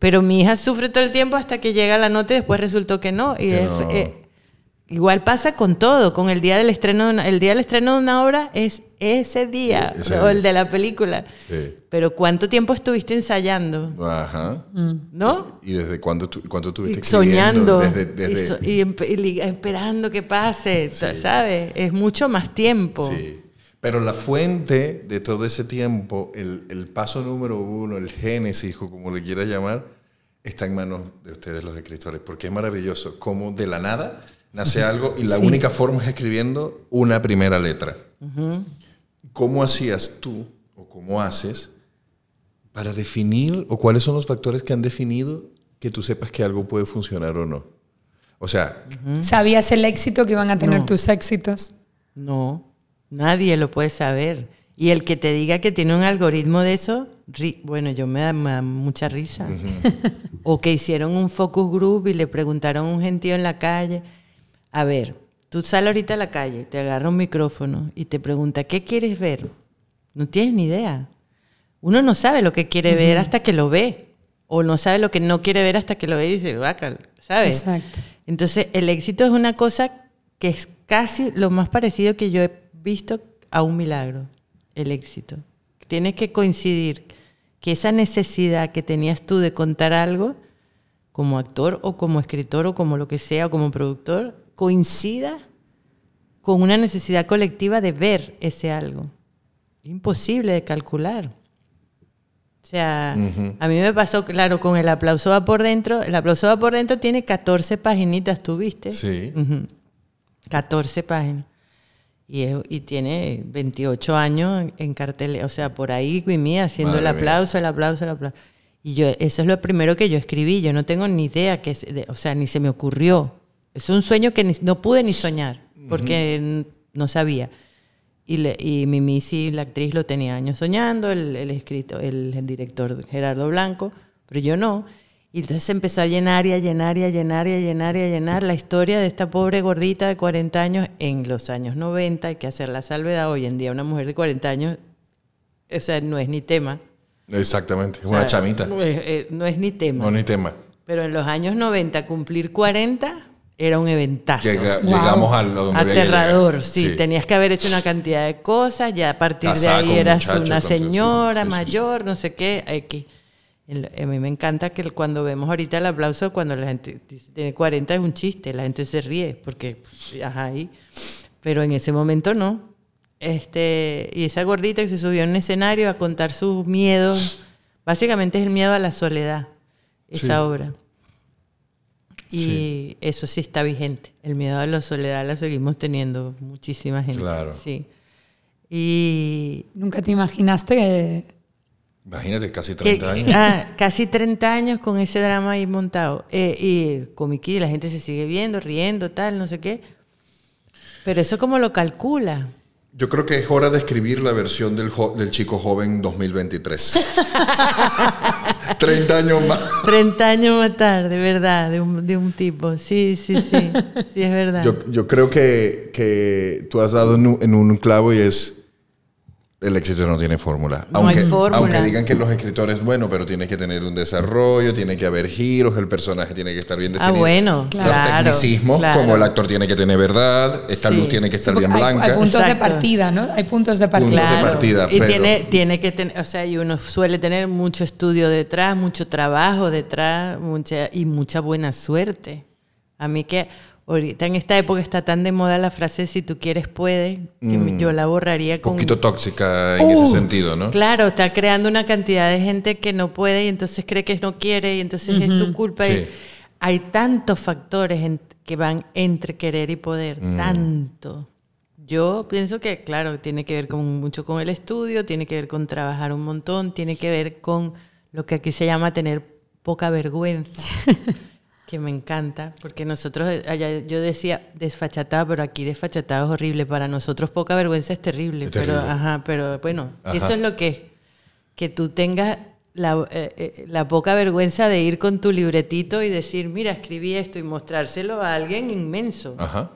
Pero mi hija sufre todo el tiempo hasta que llega la nota y después resultó que no. Y Que es- no. eh, igual pasa con todo, con el día del estreno, de una- el día del estreno de una obra es ese día, Sí, ese o día. el de la película. Sí. Pero ¿cuánto tiempo estuviste ensayando? Ajá. ¿No? ¿Y desde cuándo, tu- cuánto Y tuviste soñando? Desde, y desde- so- y, empe- y li- esperando que pase, Sí. ¿sabes? Es mucho más tiempo. Sí. Pero la fuente de todo ese tiempo, el, el paso número uno, el génesis, o como le quieras llamar, está en manos de ustedes los escritores, porque es maravilloso cómo de la nada nace algo y la Sí. única forma es escribiendo una primera letra. ¿Cómo hacías tú o cómo haces para definir o cuáles son los factores que han definido que tú sepas que algo puede funcionar o no? O sea, ¿Sabías el éxito que iban a tener No. tus éxitos? No. Nadie lo puede saber. Y el que te diga que tiene un algoritmo de eso, bueno, yo me da, mucha risa. o que hicieron un focus group y le preguntaron a un gentío en la calle, a ver, tú sales ahorita a la calle, te agarra un micrófono y te pregunta, ¿qué quieres ver? No tienes ni idea. Uno no sabe lo que quiere ver hasta que lo ve. O no sabe lo que no quiere ver hasta que lo ve y dice, vaca, ¿sabes? Exacto. Entonces, el éxito es una cosa que es casi lo más parecido que yo he visto a un milagro, el éxito. Tiene que coincidir que esa necesidad que tenías tú de contar algo, como actor o como escritor o como lo que sea, o como productor, coincida con una necesidad colectiva de ver ese algo. Imposible de calcular. O sea, a mí me pasó, claro, con el aplauso va por dentro. El aplauso va por dentro tiene 14 paginitas, ¿tú viste? Sí. 14 páginas. Y, y, tiene 28 años en, cartel, o sea, por ahí Guimí haciendo el aplauso, el aplauso, el aplauso. Y yo, eso es lo primero que yo escribí. Yo no tengo ni idea, que, o sea, ni se me ocurrió. Es un sueño que no pude ni soñar, porque no sabía. Y, le, y Mimi, sí, la actriz, lo tenía años soñando, el, el, escrito, el, director Gerardo Blanco, pero yo no. Y entonces empezó a llenar y a llenar y a llenar y a llenar y a llenar la historia de esta pobre gordita de 40 años en los años 90. Hay que hacer la salvedad. Hoy en día una mujer de 40 años, o sea, no es ni tema. Exactamente, es una chamita. No es, eh, no es, ni tema. No es ni tema. Pero en los años 90 cumplir 40 era un eventazo. Llegamos a donde Aterrador, sí. Tenías que haber hecho una cantidad de cosas, ya a partir de ahí eras una señora mayor, no sé qué. A mí me encanta que cuando vemos ahorita el aplauso, cuando la gente tiene 40 es un chiste, la gente se ríe, porque, ajá, ahí. Pero en ese momento no. Este, y esa gordita que se subió en un escenario a contar sus miedos, básicamente es el miedo a la soledad, esa obra. Y eso sí está vigente. El miedo a la soledad la seguimos teniendo muchísima gente. Claro. Sí. Y. ¿Nunca te imaginaste que.? Imagínate, casi 30 años. Ah, casi 30 años con ese drama ahí montado. Eh, y comiquí, la gente se sigue viendo, riendo, tal, no sé qué. Pero eso, ¿cómo lo calcula? Yo creo que es hora de escribir la versión del, del chico joven 2023. 30 años más. 30 años más tarde, verdad, de un, de un tipo. Sí, sí, sí. Sí, es verdad. Yo, yo creo que, que, tú has dado en un clavo y es el éxito no tiene fórmula. No aunque, hay fórmula. aunque digan que los escritores, bueno, pero tiene que tener un desarrollo, tiene que haber giros, el personaje tiene que estar bien ah, definido. Ah, bueno, claro. Los tecnicismos, como el actor tiene que tener verdad, esta luz tiene que estar bien blanca. Hay puntos de partida, ¿no? Hay puntos de partida. Puntos de partida y tiene, tiene que tener, o sea, y uno suele tener mucho estudio detrás, mucho trabajo detrás, mucha, y mucha buena suerte. A mí que Ahorita en esta época está tan de moda la frase si tú quieres puede, que mm. yo la borraría con... Un poquito tóxica en ese uh, sentido, ¿no? Claro, está creando una cantidad de gente que no puede y entonces cree que no quiere y entonces es tu culpa. hay tantos factores que van entre querer y poder, mm. tanto. Yo pienso que, claro, tiene que ver con, mucho con el estudio, tiene que ver con trabajar un montón, tiene que ver con lo que aquí se llama tener poca vergüenza. que me encanta, porque nosotros, eh, allá yo decía desfachatada, pero aquí desfachatada es horrible. Para nosotros poca vergüenza es terrible, pero, Ajá, pero bueno, eso es lo que es, que tú tengas la, eh, eh, la, poca vergüenza de ir con tu libretito y decir, mira, escribí esto y mostrárselo a alguien inmenso. Ajá.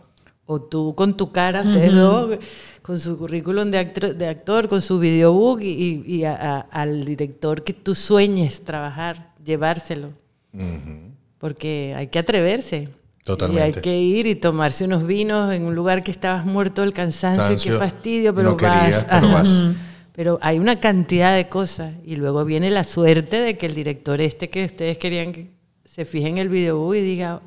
O tú con tu cara, con su currículum de actor, de actor con su videobook y, y al director que tú sueñes trabajar, llevárselo porque hay que atreverse. Totalmente. Y hay que ir y tomarse unos vinos en un lugar que estabas muerto del cansancio, qué fastidio, pero vas. pero hay una cantidad de cosas. Y luego viene la suerte de que el director este que ustedes querían que se fije en el video y diga,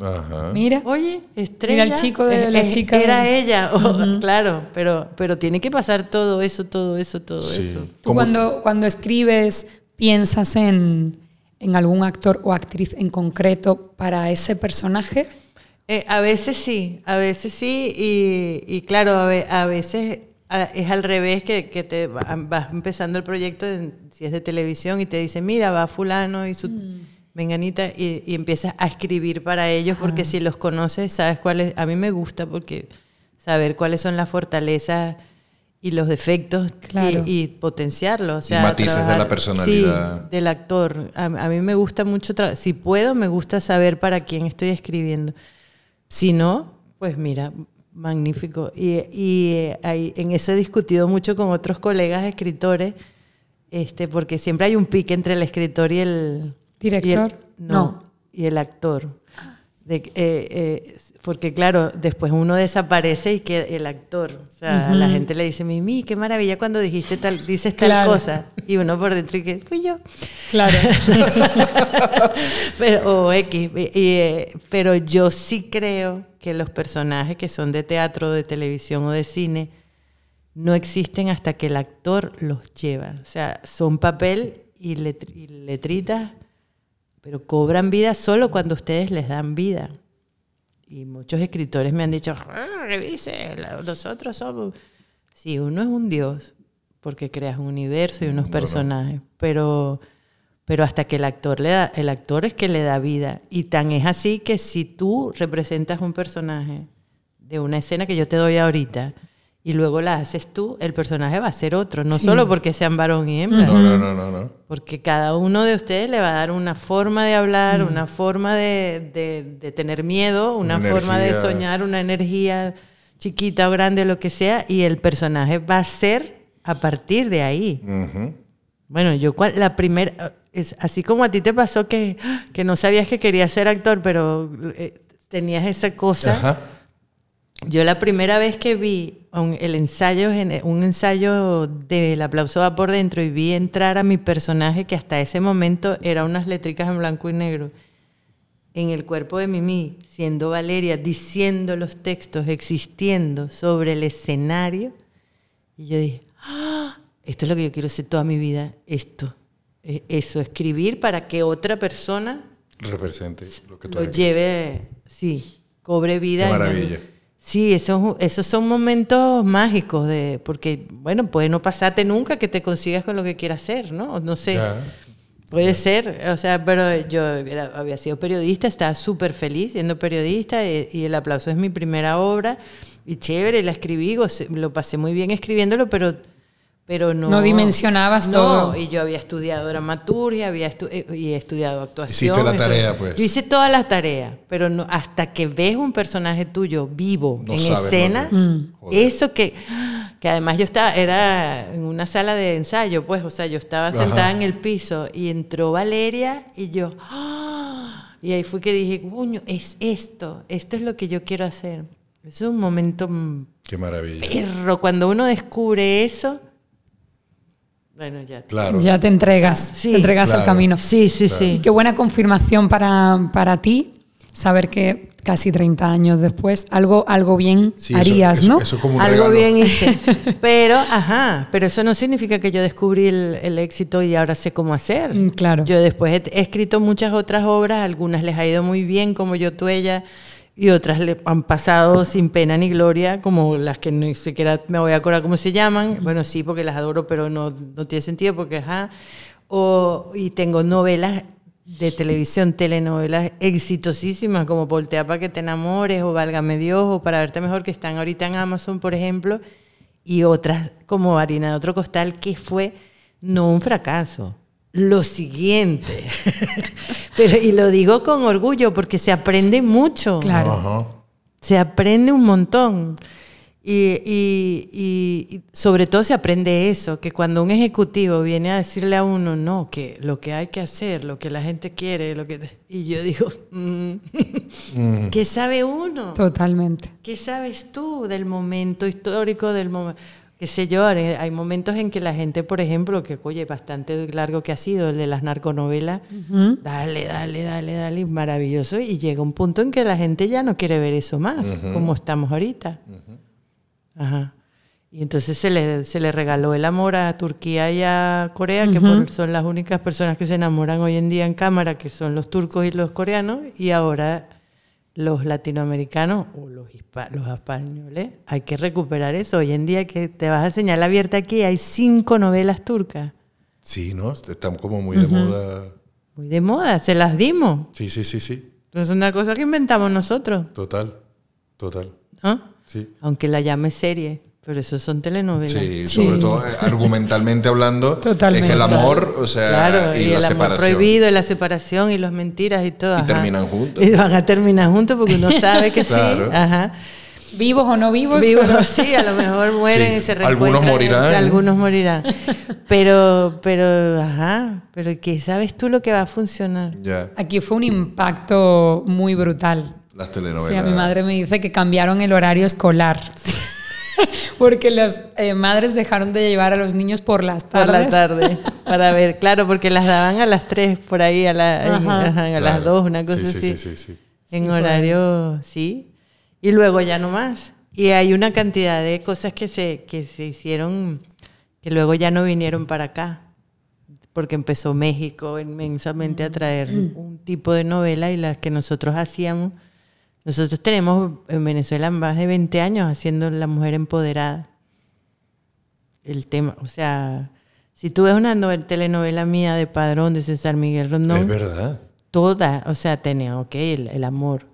ah, mira, oye, estrella. Mira el chico de la chica. Era ella, claro, pero, pero tiene que pasar todo eso, todo eso, todo eso. Tú cuando, cuando escribes piensas en en algún actor o actriz en concreto para ese personaje? Eh, a veces sí, a veces sí, y, claro, a, veces es al revés que, te vas empezando el proyecto, si es de televisión, y te dice, mira, va fulano y su menganita, mm. y, empiezas a escribir para ellos, porque si los conoces, sabes cuáles, a mí me gusta porque saber cuáles son las fortalezas y los defectos Claro. y, y potenciarlos. O sea, matices de la personalidad. Sí, del actor. A, a mí me gusta mucho, si puedo, me gusta saber para quién estoy escribiendo. Si no, pues mira, magnífico. Y, y, eh, ahí- en eso he discutido mucho con otros colegas escritores, este, porque siempre hay un pique entre el escritor y el... ¿Director? y el- no, No. y el actor. De- eh, eh, porque claro, después uno desaparece y queda el actor. O sea, la gente le dice, Mimi, qué maravilla cuando dijiste tal, dices tal Claro. cosa. Y uno por dentro y que fui yo. Claro. pero, o X. eh, pero yo sí creo que los personajes que son de teatro, de televisión o de cine no existen hasta que el actor los lleva. O sea, son papel y, letr- y letritas, pero cobran vida solo cuando ustedes les dan vida. Y muchos escritores me han dicho, "Ah, ¿qué dice? La- Nosotros somos... Sí, uno es un dios, porque creas un universo y unos personajes, pero, pero hasta que el actor le da, el actor es que le da vida. Y tan es así que si tú representas un personaje de una escena que yo te doy ahorita y luego la haces tú, el personaje va a ser otro, no Sí. solo porque sean varón y hembra. No, no, no, no, no. Porque cada uno de ustedes le va a dar una forma de hablar, una forma de, de- de tener miedo, una, Una forma de energía. soñar, una energía chiquita o grande, lo que sea, y el personaje va a ser a partir de ahí. Ujú. Bueno, yo la primera, es así como a ti te pasó que, que no sabías que querías ser actor, pero eh, tenías esa cosa. Ajá. Yo la primera vez que vi un, el ensayo, un ensayo del aplauso va por dentro y vi entrar a mi personaje que hasta ese momento era unas letricas en blanco y negro en el cuerpo de Mimi, siendo Valeria, diciendo los textos, existiendo sobre el escenario. Y yo dije, "Ah, esto es lo que yo quiero hacer toda mi vida, esto, e- eso, escribir para que otra persona Represente lo que tú lo lleve, sí, cobre vida. Qué maravilla. Sí, esos, esos son momentos mágicos, de, porque, bueno, puede no pasarte nunca que te consigas con lo que quieras hacer, ¿no? No sé. Puede ser, o sea, pero yo era- había sido periodista, estaba súper feliz siendo periodista y, y El aplauso es mi primera obra y chévere, la escribí, lo pasé muy bien escribiéndolo, pero, pero no... No dimensionabas no, todo. y yo había estudiado dramaturgia había estu- eh, y he estudiado actuación. Hiciste la eso- tarea, pues. Yo hice todas las tareas, pero no, hasta que ves un personaje tuyo vivo No en sabes escena, lo Mm. eso que, que además yo estaba, era en una sala de ensayo, pues, o sea, yo estaba Ajá. sentada en el piso y entró Valeria y yo, y ahí fue que dije, coño, es esto, esto es lo que yo quiero hacer. Es un momento mm, Qué maravilla. perro, cuando uno descubre eso, bueno, ya. Claro. Ya te entregas, Sí. te entregas al Claro. camino. Sí, sí, Y sí. qué buena confirmación para, para ti saber que casi 30 años después algo, algo bien Sí, harías, eso- ¿no? Eso es como un Algo regalo. bien hice. Pero, ajá, pero eso no significa que yo descubrí el, el éxito y ahora sé cómo hacer. Mm, claro. Yo después he, he escrito muchas otras obras, algunas les ha ido muy bien, como Yo, tú, ella, y otras le han pasado sin pena ni gloria, como las que ni siquiera me voy a acordar cómo se llaman. Bueno, sí, porque las adoro, pero no, no tiene sentido, porque, ajá. O, y tengo novelas de televisión, telenovelas exitosísimas como Voltea para que te enamores o Válgame Dios o Para verte mejor que están ahorita en Amazon, por ejemplo, y otras como Harina de otro costal que fue no un fracaso, lo siguiente. Pero y lo digo con orgullo porque se aprende mucho. Claro. Ajá. Se aprende un montón. Y, y- y- y sobre todo se aprende eso, que cuando un ejecutivo viene a decirle a uno, no, que lo que hay que hacer, lo que la gente quiere, lo que... Y yo digo, mm, ¿qué sabe uno? Totalmente. ¿Qué sabes tú del momento histórico, del momento? Qué sé yo, hay momentos en que la gente, por ejemplo, que oye, bastante largo que ha sido el de las narconovelas, dale, dale, dale, dale, maravilloso, y llega un punto en que la gente ya no quiere ver eso más, como estamos ahorita. Ajá. Y entonces se le, se le regaló el amor a Turquía y a Corea, que por- son las únicas personas que se enamoran hoy en día en cámara, que son los turcos y los coreanos, y ahora los latinoamericanos o los, hispa- los españoles, hay que recuperar eso. Hoy en día que te vas a señalar abierta aquí, hay cinco novelas turcas, Sí, ¿no? Están como muy de moda. muy de moda, se las dimos. Sí, sí, sí, sí. Es una cosa que inventamos nosotros, Total. Total. ¿no? Sí. Aunque la llame serie. Pero eso son telenovelas. Sí, sobre todo eh, argumentalmente hablando. Totalmente. Es que el amor, o sea, Claro, y, y, la el amor separación. prohibido, y la separación, y las mentiras y todo. Y ajá. terminan juntos. Y van a terminar juntos porque uno sabe que Claro. sí. Ajá. Vivos o no vivos. Vivos, pero- sí, a lo mejor mueren Sí. y se Algunos reencuentran. morirán. Algunos morirán. Pero, pero, ajá, pero que sabes tú lo que va a funcionar. Ya, Aquí fue un impacto muy brutal. las Sí, telenovelas. a mi madre me dice que cambiaron el horario escolar. Porque las eh, madres dejaron de llevar a los niños por las Por tardes. la tarde, para ver, claro, porque las daban a las 3 por ahí, a, la- Ajá. ajá, a las Claro. 2, una cosa Sí, sí, así. sí, sí, sí. En horario, sí. Y luego ya no más. Y hay una cantidad de cosas que se, que se hicieron que luego ya no vinieron para acá. Porque empezó México inmensamente a traer un tipo de novela y las que nosotros hacíamos. Nosotros tenemos en Venezuela más de 20 años haciendo La Mujer Empoderada. El tema, o sea, si tú ves una novel- telenovela mía de Padrón de César Miguel Rondón, Es verdad. toda, o sea, tenía, ok, el, el amor.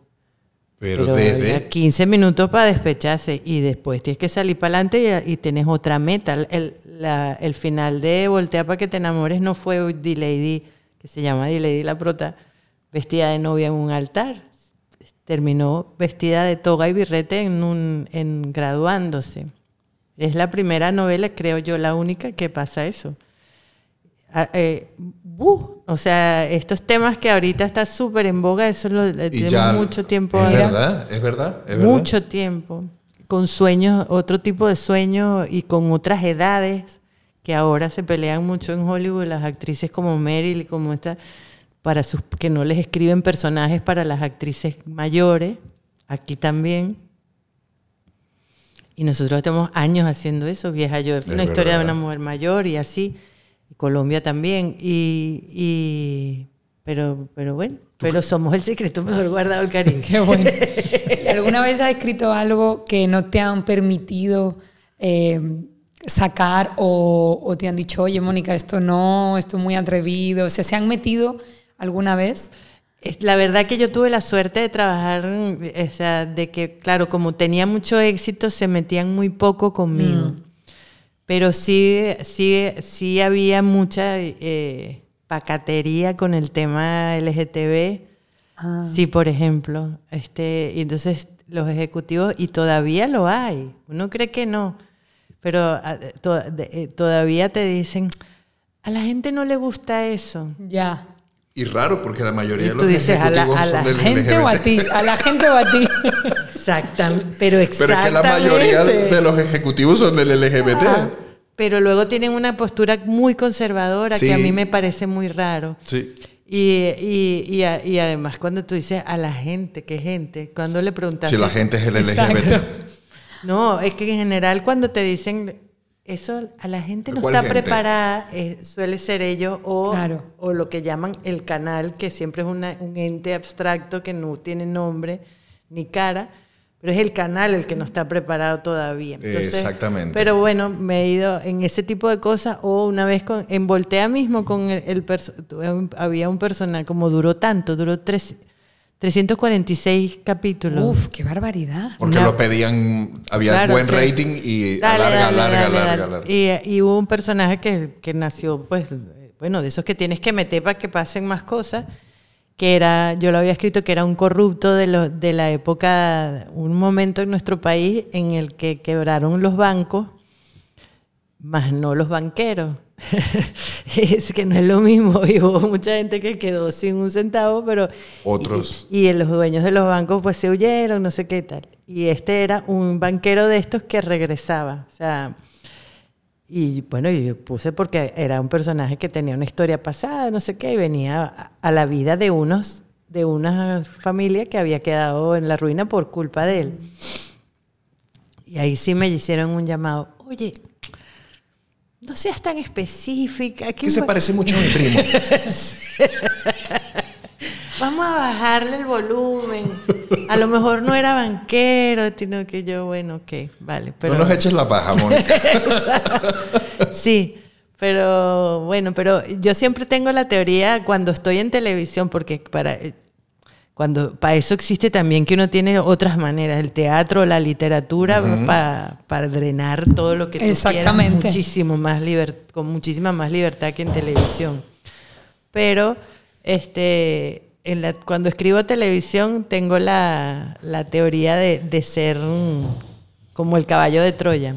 Pero, Pero desde. había 15 minutos para despecharse y después tienes que salir para adelante y, y tenés otra meta. El, la- el final de Voltea para que te enamores no fue D-Lady, que se llama D-Lady la prota, vestida de novia en un altar. Terminó vestida de toga y birrete en, un, en graduándose. Es la primera novela, creo yo, la única que pasa eso. Eh, buh, o sea, estos temas que ahorita está súper en boga, eso lo eh, tenemos mucho tiempo. Es verdad, es verdad. Es verdad. mucho tiempo. Con sueños, otro tipo de sueños y con otras edades que ahora se pelean mucho en Hollywood, las actrices como Meryl y como esta, para sus, que no les escriben personajes para las actrices mayores, aquí también. Y nosotros tenemos años haciendo eso, vieja yo, una historia de una mujer mayor y así, y Colombia también, y, y pero, pero bueno, pero somos el secreto mejor guardado el cariño. Qué bueno. ¿Y ¿Alguna vez has escrito algo que no te han permitido eh, sacar o, o te han dicho, oye, Mónica, esto no, esto es muy atrevido? O sea, ¿se han metido alguna vez? La verdad que yo tuve la suerte de trabajar, o sea, de que, claro, como tenía mucho éxito, se metían muy poco conmigo. Pero sí, sí, sí había mucha eh, pacatería con el tema LGTB. Ah. Sí, por ejemplo. Este, y entonces los ejecutivos, y todavía lo hay. Uno cree que no, pero ah, to- de- eh, todavía te dicen, a la gente no le gusta eso. Ya. Y raro, porque la mayoría Y de tú los dices, a la- ejecutivos a la son del ¿Gente o a LGBT. ti? ¿A la gente o a ti? Exactamente, pero Pero exactamente. es que la mayoría de los ejecutivos son del LGBT. Pero luego tienen una postura muy conservadora que a mí me parece muy raro. Sí. Y, y, y, a- y además cuando tú dices a la gente, ¿qué gente? Cuando le preguntas... Si la gente es el Exacto. LGBT. No, es que en general cuando te dicen eso, a la gente no ¿Cuál está gente? preparada, eh, suele ser ellos o, Claro. o lo que llaman el canal, que siempre es una- un ente abstracto que no tiene nombre ni cara, pero es el canal el que no está preparado todavía. Entonces, Exactamente. Pero bueno, me he ido en ese tipo de cosas o una vez con, en Voltea mismo con el, el había un personal, como duró tanto, duró tres, 346 capítulos. Uf, qué barbaridad. Porque Una- lo pedían, había Claro, buen sí. rating y Dale, larga, dale, larga, dale, larga, dale. larga. Y, y hubo un personaje que, que nació, pues, bueno, de esos que tienes que meter para que pasen más cosas, que era, yo lo había escrito, que era un corrupto de, lo- de la época, un momento en nuestro país en el que quebraron los bancos, más no los banqueros. es que no es lo mismo, y hubo mucha gente que quedó sin un centavo, pero... Otros. Y, y los dueños de los bancos pues se huyeron, no sé qué tal. Y este era un banquero de estos que regresaba. O sea, y bueno, yo puse porque era un personaje que tenía una historia pasada, no sé qué, y venía a, a la vida de unos, de una familia que había quedado en la ruina por culpa de él. Y ahí sí me hicieron un llamado, oye, no seas tan específica. Que se parece mucho a mi primo. Vamos a bajarle el volumen. A lo mejor no era banquero, sino que yo, bueno, ok, vale. Pero, No nos eches la paja, Mónica. Sí, pero bueno, pero yo siempre tengo la teoría cuando estoy en televisión, porque para Cuando para eso existe también que uno tiene otras maneras, el teatro, la literatura, para drenar todo lo que tú Exactamente. quieras, muchísimo más con muchísima más libertad que en televisión. Pero este, en la, cuando escribo televisión tengo la, la teoría de, de ser como el caballo de Troya.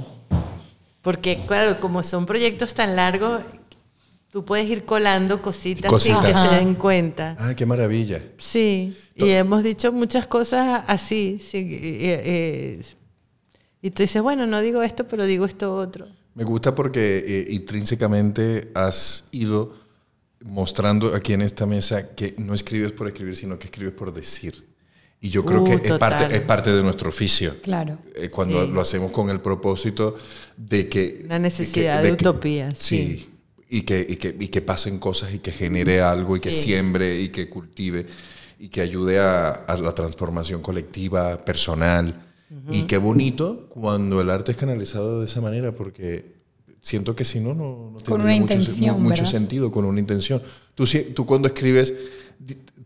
Porque, claro, como son proyectos tan largos, tú puedes ir colando cositas, sin que se den cuenta. Ah, qué maravilla. Sí, y hemos dicho muchas cosas así. y tú dices, bueno, no digo esto, pero digo esto otro. Me gusta porque eh, intrínsecamente has ido mostrando aquí en esta mesa que no escribes por escribir, sino que escribes por decir. Y yo creo que uh, es parte, es parte de nuestro oficio. Claro. Eh, cuando lo hacemos con el propósito de que... La necesidad de, utopía. sí. Y, que, y, que, y que pasen cosas y que genere algo y que siembre y que cultive y que ayude a, la transformación colectiva, personal. Y qué bonito cuando el arte es canalizado de esa manera, porque siento que si no, no, no tendría mucho, mucho, sentido, con una intención. Tú, tú cuando escribes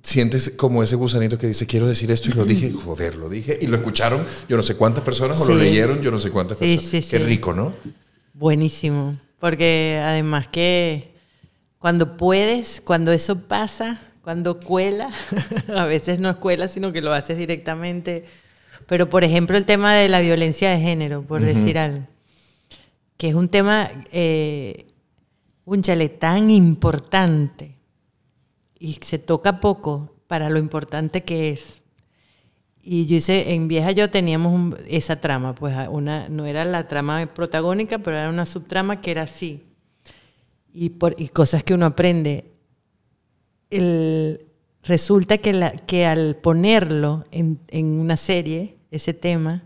sientes como ese gusanito que dice, quiero decir esto y lo dije, joder, lo dije, y lo escucharon yo no sé cuántas personas o lo leyeron yo no sé cuántas sí, personas. Sí, Qué rico, ¿no? Buenísimo, porque además que cuando puedes, cuando eso pasa, cuando cuela, a veces no es cuela, sino que lo haces directamente, pero por ejemplo el tema de la violencia de género, por decir algo, que es un tema, eh, un chale tan importante y se toca poco para lo importante que es. Y yo hice, en Vieja Yo teníamos esa trama, pues una, no era la trama protagónica, pero era una subtrama que era así. Y, por, y cosas que uno aprende. El, resulta que, la, que al ponerlo en, en una serie, ese tema,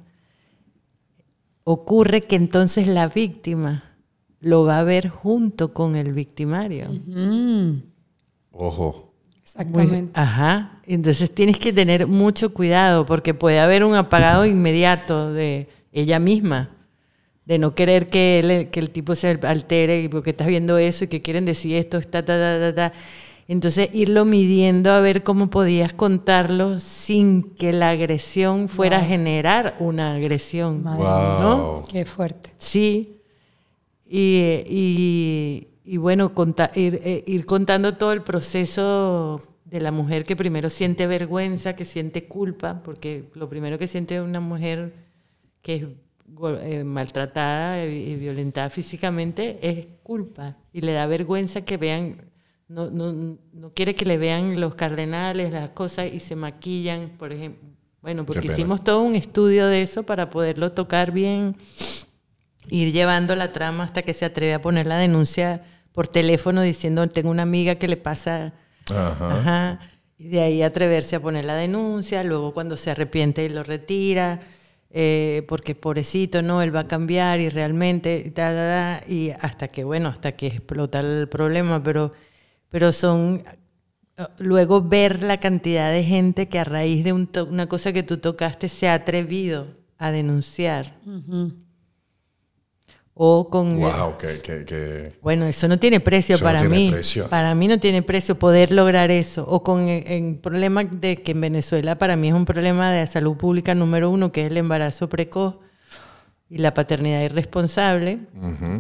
ocurre que entonces la víctima lo va a ver junto con el victimario. Ojo. Exactamente. ajá. Entonces tienes que tener mucho cuidado porque puede haber un apagado inmediato de ella misma, de no querer que, que el tipo se altere porque estás viendo eso y que quieren decir esto, está, ta, ta, ta, ta. Entonces irlo midiendo a ver cómo podías contarlo sin que la agresión fuera a generar una agresión. ¿no? Qué fuerte. Sí. Y, y, y bueno, ir, eh, ir, contando todo el proceso de la mujer que primero siente vergüenza, que siente culpa, porque lo primero que siente una mujer que es eh, maltratada y violentada físicamente es culpa y le da vergüenza que vean, no, no, no quiere que le vean los cardenales, las cosas y se maquillan, por ejemplo. Bueno, porque hicimos todo un estudio de eso para poderlo tocar bien, ir llevando la trama hasta que se atreve a poner la denuncia por teléfono diciendo, tengo una amiga que le pasa... Ajá. Y de ahí atreverse a poner la denuncia, luego cuando se arrepiente y lo retira, eh, porque pobrecito, no, él va a cambiar y realmente, y hasta que, bueno, hasta que explota el problema, pero, pero son, luego ver la cantidad de gente que a raíz de una cosa que tú tocaste se ha atrevido a denunciar. O con... Wow, que, Bueno, eso no tiene precio para mí. Para mí no tiene precio poder lograr eso. O con el, problema de que en Venezuela para mí es un problema de salud pública número uno, que es el embarazo precoz y la paternidad irresponsable.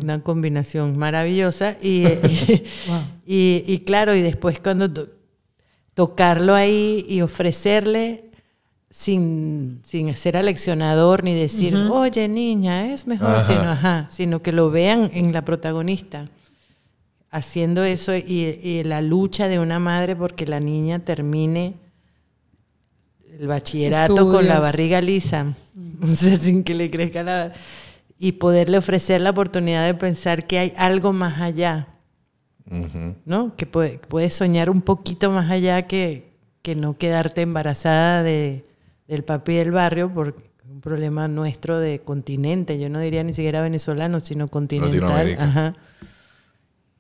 Una combinación maravillosa. Y, y, y, claro, y después cuando tocarlo ahí y ofrecerle sin, sin ser aleccionador ni decir, oye niña, es mejor, sino, ajá, sino que lo vean en la protagonista haciendo eso y, la lucha de una madre porque la niña termine el bachillerato con la barriga lisa, sin que le crezca la... Y poderle ofrecer la oportunidad de pensar que hay algo más allá, ¿no? Que puedes puede soñar un poquito más allá que, que no quedarte embarazada de, del papi del barrio, por un problema nuestro de continente, yo no diría ni siquiera venezolano, sino continental. Ajá.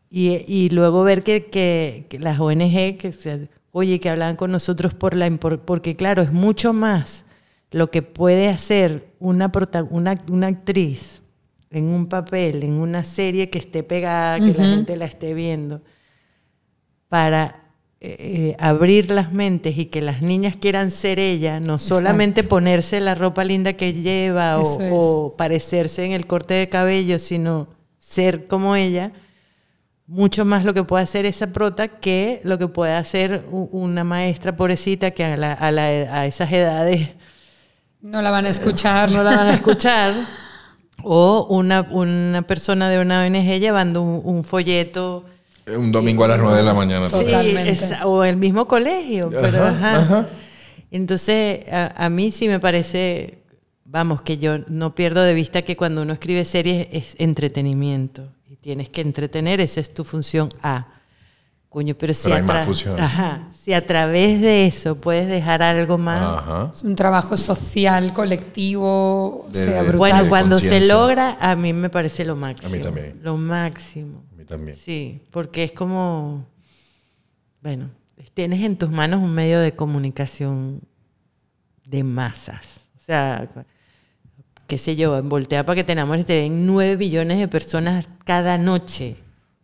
Y, y, luego ver que, que, las ONG, que se, oye, que hablan con nosotros por la porque claro, es mucho más lo que puede hacer una, una, una actriz en un papel, en una serie que esté pegada, que la gente la esté viendo, para eh, abrir las mentes y que las niñas quieran ser ella, no solamente ponerse la ropa linda que lleva o, parecerse en el corte de cabello, sino ser como ella, mucho más lo que puede hacer esa prota que lo que puede hacer una maestra pobrecita que a, la- a la- a esas edades No la van a escuchar. no la van a escuchar. O una, una persona de una ONG llevando un, un folleto. Un domingo a las 9 de la mañana. Sí, es- o el mismo colegio. Pero, Ajá, ajá. ajá. Entonces, a, a mí sí me parece, vamos, que yo no pierdo de vista que cuando uno escribe series es entretenimiento. Y tienes que entretener, esa es tu función A. Coño, pero si, Pero hay a, más ajá, si a través de eso puedes dejar algo más, Ajá. Es un trabajo social, colectivo, De- sea de- brutal. Bueno, cuando se logra, a mí me parece lo máximo. A mí también. Lo máximo. También. Sí, porque es como, bueno, tienes en tus manos un medio de comunicación de masas. O sea, qué sé yo, en Voltea para que te enamores te ven nueve millones de personas cada noche.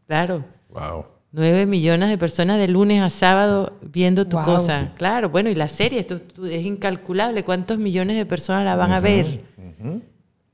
Claro. Wow. Nueve millones de personas de lunes a sábado viendo tu Wow. cosa. Claro, bueno, y la serie esto, es incalculable. ¿Cuántos millones de personas la van a ver?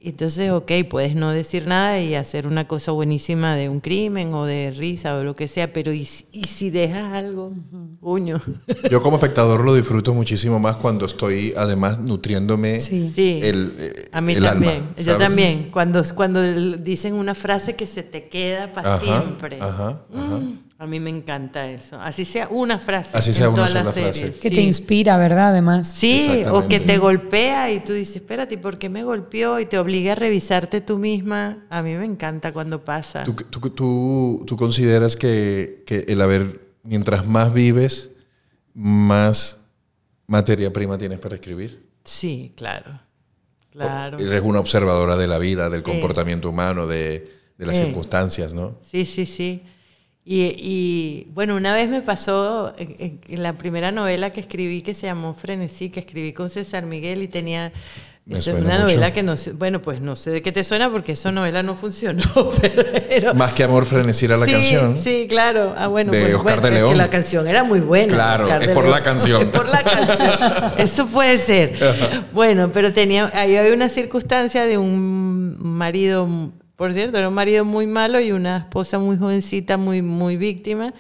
Entonces, ok, puedes no decir nada y hacer una cosa buenísima de un crimen o de risa o lo que sea, pero ¿y, si- y si dejas algo? Puño. Yo como espectador lo disfruto muchísimo más cuando estoy además nutriéndome Sí. Sí. el, eh, a mí el también. alma, Yo también. Cuando, cuando dicen una frase que se te queda para Ajá, siempre. ajá, ajá. Mm, a mí me encanta eso. Así sea una frase. Así en sea una todas las sola frase. series. Que Sí. te inspira, ¿verdad? Además. Sí, o que te golpea y tú dices, espérate, ¿por qué me golpeó? Y te obliga a revisarte tú misma. A mí me encanta cuando pasa. ¿Tú, tú, tú- tú consideras que, que el haber, mientras más vives, más materia prima tienes para escribir? Sí, claro. Claro. Eres una observadora de la vida, del Eh. comportamiento humano, de, de las Eh. circunstancias, ¿no? Sí, sí, sí. Y, y, bueno, una vez me pasó en, la primera novela que escribí, que se llamó Frenesí, que escribí con César Miguel y tenía... Es una mucho. novela que no sé, bueno, pues no sé de qué te suena porque esa novela no funcionó, pero... Más que amor frenesí era la sí, canción. Sí, claro. Ah, bueno, De pues, Oscar bueno, de es que León. la canción era muy buena. Claro, Oscar es por la canción. Es por la canción. Eso puede ser. Bueno, pero tenía, ahí había una circunstancia de un marido, por cierto, era un marido muy malo y una esposa muy jovencita, muy, muy víctima.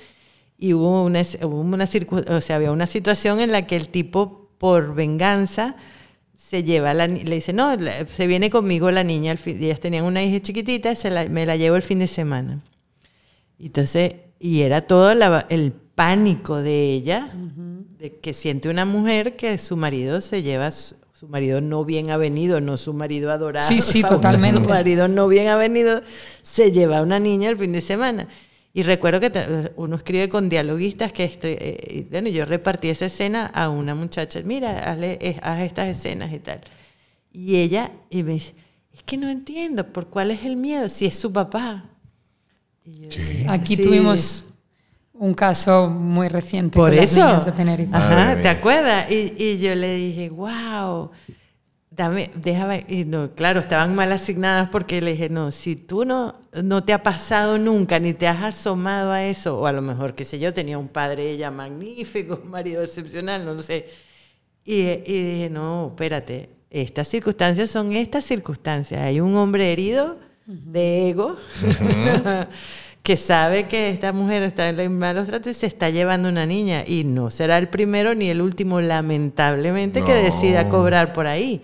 Y hubo una, hubo una o sea, había una situación en la que el tipo, por venganza, se lleva a la le dice, no, se viene conmigo la niña, al fin, ellas tenían una hija chiquitita, se la- me la llevo el fin de semana. Entonces, y era todo la- el pánico de ella, de que siente una mujer que su marido se lleva, su, marido no bien avenido, no su marido adorado. Sí, sí, fabuloso, totalmente. Su marido no bien avenido, se lleva a una niña el fin de semana. Y recuerdo que uno escribe con dialoguistas que, eh, bueno, yo repartí esa escena a una muchacha, mira, hazle, eh, haz estas escenas y tal. Y ella, y me dice, es que no entiendo, ¿por cuál es el miedo? Si es su papá. Y yo decía, Aquí "Sí". tuvimos un caso muy reciente Por las eso. niñas de Tenerife. Ajá. ¿te acuerdas? Y, y yo le dije, wow, dame, déjame. Y no, claro, estaban mal asignadas porque le dije, no, si tú no, no te ha pasado nunca, ni te has asomado a eso, o a lo mejor, qué sé yo, tenía un padre ella magnífico, un marido excepcional, no sé. Y, y dije, no, espérate, estas circunstancias son estas circunstancias. Hay un hombre herido de ego que sabe que esta mujer está en malos tratos y se está llevando una niña. Y no será el primero ni el último, lamentablemente, que decida cobrar por ahí.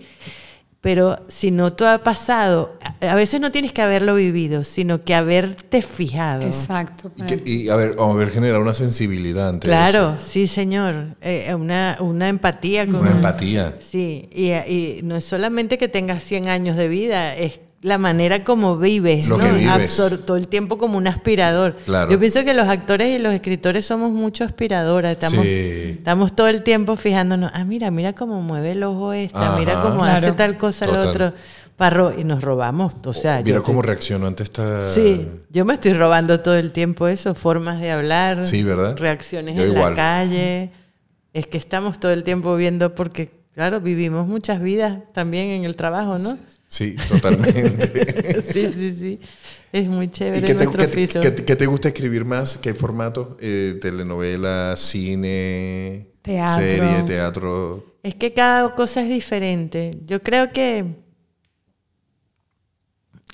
Pero si no te ha pasado, a a veces no tienes que haberlo vivido, sino que haberte fijado. Exacto. Y, que- y, a ver, a ver, generar una sensibilidad ante Claro, eso. sí, señor. Eh, una, una empatía con Una empatía. Sí, y, y no es solamente que tengas 100 años de vida, es la manera como vives, Lo ¿no? que vives. Absor- todo el tiempo como un aspirador. Claro. Yo pienso que los actores y los escritores somos mucho aspiradoras, estamos, Sí. estamos todo el tiempo fijándonos, ah, mira, mira cómo mueve el ojo esta, Ajá. mira cómo Claro. hace tal cosa el Total. otro, para ro- y nos robamos, o sea, Mira yo cómo te- reaccionó ante esta... Sí, yo me estoy robando todo el tiempo eso, formas de hablar, Sí, ¿verdad? reacciones Yo en igual. la calle. Es que estamos todo el tiempo viendo porque claro, vivimos muchas vidas también en el trabajo, ¿no? Sí, totalmente. sí, sí, sí. Es muy ¿Y chévere qué te, nuestro qué te- oficio. qué te- qué te gusta escribir más? ¿Qué formato? Eh, ¿Telenovela, cine, Teatro. serie, teatro? Es que cada cosa es diferente. Yo creo que,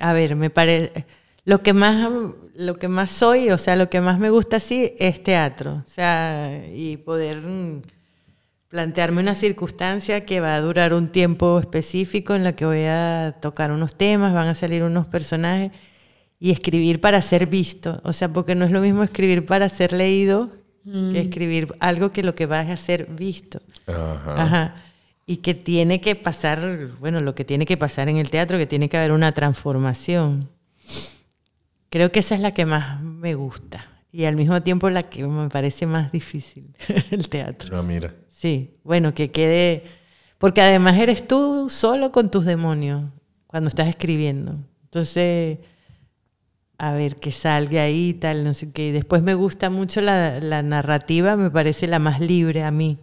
a ver, me parece, lo que más, lo que más soy, o sea, lo que más me gusta sí es teatro, o sea, y poder mm, plantearme una circunstancia que va a durar un tiempo específico en la que voy a tocar unos temas, van a salir unos personajes y escribir para ser visto, o sea, porque no es lo mismo escribir para ser leído que escribir algo que lo que va a ser visto. Ajá. Ajá. Y que tiene que pasar, bueno, lo que tiene que pasar en el teatro, que tiene que haber una transformación. Creo que esa es la que más me gusta y al mismo tiempo la que me parece más difícil, el teatro. Ah, mira. Sí, bueno, que quede, porque además eres tú solo con tus demonios cuando estás escribiendo. Entonces, a ver, que salga ahí y tal, no sé qué. Y después me gusta mucho la, la narrativa, me parece la más libre a mí.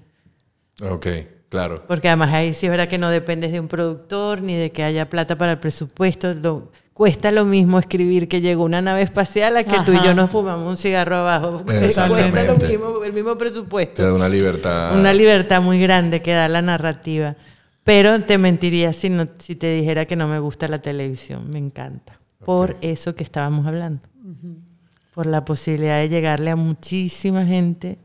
Ok, claro. Porque además ahí sí es verdad que no dependes de un productor ni de que haya plata para el presupuesto. Lo- cuesta lo mismo escribir que llegó una nave espacial a que tú y yo Ajá. nos fumamos un cigarro abajo. Cuesta lo mismo, el mismo Te presupuesto. da una libertad. Una libertad muy grande que da la narrativa. Pero te mentiría si, no, si te dijera que no me gusta la televisión. Me encanta. Por eso que estábamos hablando. Por la posibilidad de llegarle a muchísima gente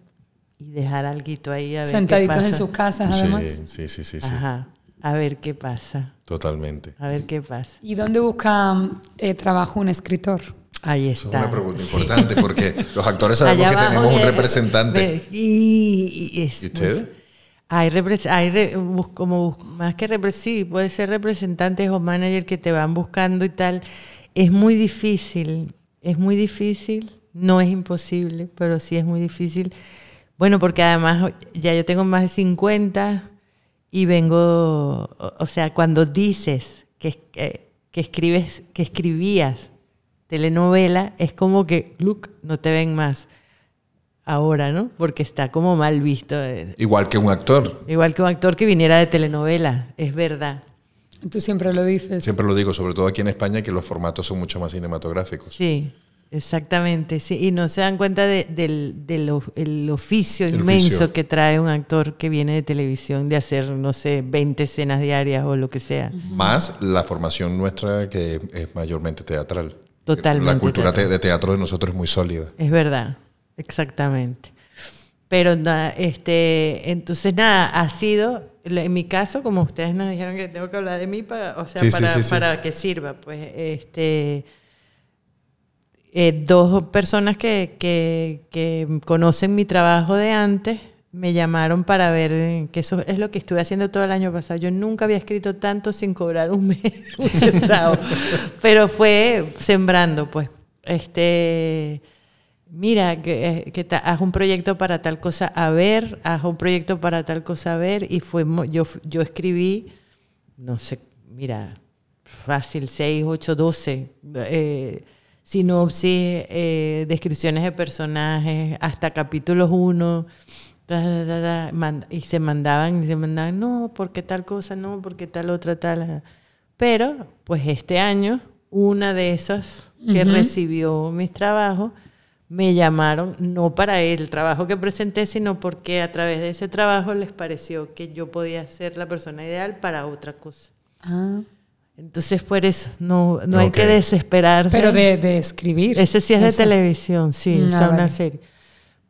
y dejar algo ahí a ver qué Sentaditos en pasa. sus casas, Sí, además. sí, sí, sí, sí. Ajá. A ver qué pasa. Totalmente. A ver qué pasa. ¿Y dónde busca eh, trabajo un escritor? Ahí Eso es está. una pregunta importante porque los actores sabemos Allá que tenemos un representante. Y, y es ¿Y usted? Hay, hay como más que repre- sí, puede ser representantes o manager que te van buscando y tal. Es muy difícil, es muy difícil, no es imposible, pero sí es muy difícil. Bueno, porque además ya yo tengo más de 50 y vengo, o, o sea, cuando dices que, que, que escribes, que escribías telenovela, es como que, look, no te ven más ahora, ¿no? Porque está como mal visto. eh, Igual que un actor. Igual que un actor que viniera de telenovela, es verdad. Tú siempre lo dices. Siempre lo digo, sobre todo aquí en España, que los formatos son mucho más cinematográficos. Sí, exactamente. Sí. Y no se dan cuenta de- del, del el oficio El inmenso oficio. que trae un actor que viene de televisión, de hacer, no sé, 20 escenas diarias o lo que sea. Más la formación nuestra, que es mayormente teatral. Totalmente La cultura teatral. de teatro de nosotros es muy sólida. Es verdad, exactamente. Pero na- este, entonces nada, ha sido, en mi caso, como ustedes nos dijeron que tengo que hablar de mí, para, o sea, Sí, sí, para, sí, sí. para que sirva, pues, este, eh, dos personas que, que, conocen mi trabajo de antes me llamaron para ver, eh, que eso es lo que estuve haciendo todo el año pasado. Yo nunca había escrito tanto sin cobrar un mes, un centavo, pero fue sembrando, pues. Este, mira, que, eh, que haz un proyecto para tal cosa a ver, haz un proyecto para tal cosa a ver, y fue, yo, yo escribí, no sé, mira, fácil, 6, 8, 12, eh, sinopsis, eh, descripciones de personajes, hasta capítulos 1, y se mandaban, y se mandaban, no, porque tal cosa, no, porque tal otra, tal. Pero, pues este año, una de esas que recibió mis trabajos, me llamaron, no para el trabajo que presenté, sino porque a través de ese trabajo les pareció que yo podía ser la persona ideal para otra cosa. Ah, Entonces, por eso, no, no hay Ok. que desesperarse. pero de, de escribir. Ese sí es de Eso. televisión, sí, Ah, o sea, una vale. serie.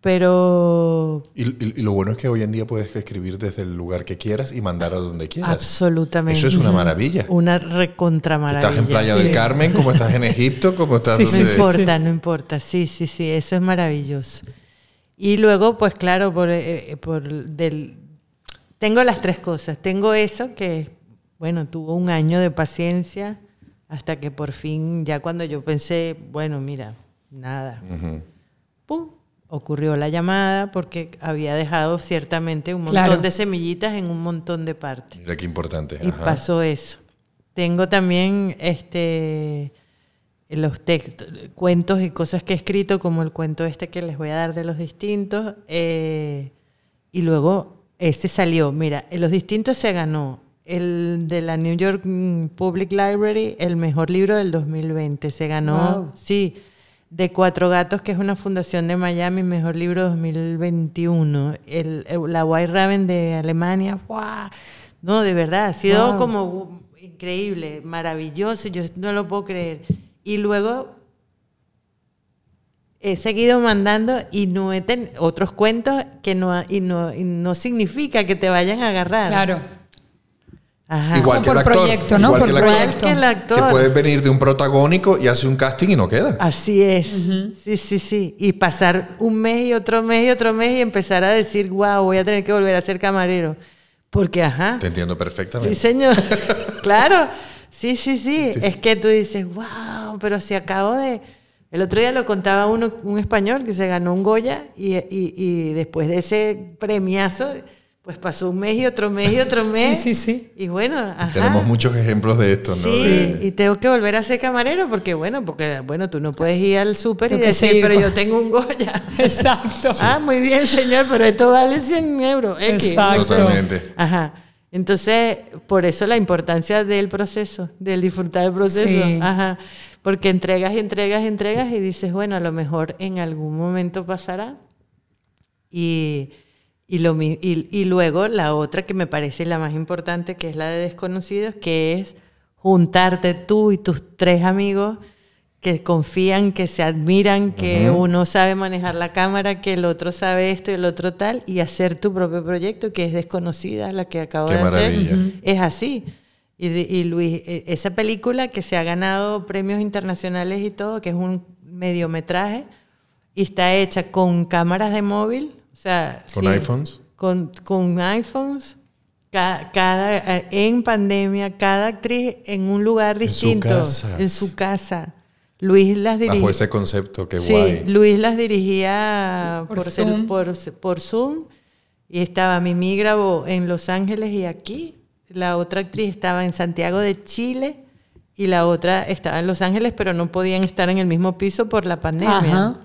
Pero Y, y- y lo bueno es que hoy en día puedes escribir desde el lugar que quieras y mandar a donde quieras. absolutamente. Eso es una maravilla. Una recontra maravilla. Estás en Playa sí. del Carmen, como estás en Egipto, como estás Sí, No sí, donde... sí. importa, no importa. Sí, sí, sí, eso es maravilloso. Y luego, pues claro, por, eh, eh, por del, tengo las tres cosas. Tengo eso que, bueno, tuvo un año de paciencia hasta que por fin, ya cuando yo pensé, bueno, mira, nada. ¡pum! ocurrió la llamada porque había dejado ciertamente un montón Claro. de semillitas en un montón de partes. Mira qué importante. Y ajá. pasó eso. Tengo también este los textos, cuentos y cosas que he escrito, como el cuento este que les voy a dar de los distintos. eh, y luego Este salió, mira, en los distintos se ganó el de la New York mm, Public Library, el mejor libro del 2020. Se ganó, Wow. sí, de Cuatro Gatos, que es una fundación de Miami, mejor libro 2021. El, el- la White Raven de Alemania, ¡guau! No, de verdad, ha sido Wow. como increíble, maravilloso, yo no lo puedo creer. Y luego he seguido mandando y no he ten- otros cuentos que no, y no, y no significa que te vayan a agarrar. Claro. Ajá. Igual Como que el actor. proyecto, ¿no? Igual que el actor. Igual que el actor. Que puedes venir de un protagónico y hace un casting y no queda. Así es. Sí, sí, sí. Y pasar un mes y otro mes y otro mes y empezar a decir, wow, voy a tener que volver a ser camarero. Porque, ajá. Te entiendo perfectamente. Sí, señor. claro. Sí, sí, sí, Sí, Es que tú dices, wow, pero si acabo de... El otro día lo contaba uno, un español que se ganó un Goya y, y- y después de ese premiazo, pues pasó un mes y otro mes y otro mes. Sí, sí, sí. Y bueno, ajá. Tenemos muchos ejemplos de esto, ¿no? Sí, De- y tengo que volver a ser camarero porque, bueno, porque, bueno, tú no puedes ir al súper y decir, seguir pero yo tengo un Goya. Exacto. ah, muy bien, señor, pero esto vale 100 euros. X. Exacto. Totalmente. Ajá. Entonces, por eso la importancia del proceso, del disfrutar del proceso. Sí. Ajá. Porque entregas y entregas y entregas y dices, bueno, a lo mejor en algún momento pasará. Y, y, lo, y, y luego la otra que me parece la más importante, que es la de desconocidos, que es juntarte tú y tus tres amigos que confían, que se admiran, que uno sabe manejar la cámara, que el otro sabe esto y el otro tal, y hacer tu propio proyecto, que es desconocida, la que acabo Qué de maravilla. hacer. Es así. Y, y Luis, e- esa película que se ha ganado premios internacionales y todo, que es un mediometraje, y está hecha con cámaras de móvil, o sea... ¿Con sí, iPhones? Con, con iPhones, ca- cada, eh, en pandemia, cada actriz en un lugar En su distinto, casa. en su casa. Luis las dirigía. Bajo ese concepto, qué Sí, guay. Luis las dirigía Por por, Zoom. por, por Zoom. Y estaba Mimi grabó en Los Ángeles y aquí. La otra actriz estaba en Santiago de Chile y la otra estaba en Los Ángeles, pero no podían estar en el mismo piso por la pandemia. Ajá.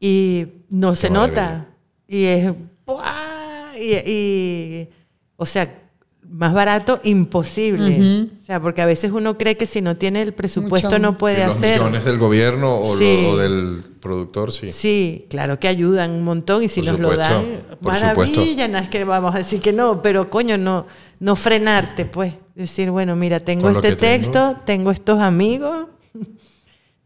Y no se maravilla. nota. Y es. ¡buah! Y, y- o sea, más barato, imposible. Ujú. O sea, porque a veces uno cree que si no tiene el presupuesto Mucho. no puede Sí, los hacer. millones del gobierno o, lo- Sí. o del productor, sí. Sí, claro que ayudan un montón y si Por nos lo supuesto, dan, por maravilla, supuesto. no es que vamos a decir que no, pero coño, no, no frenarte, pues. Decir, bueno, mira, tengo Con lo este que tengo. texto, tengo. estos amigos,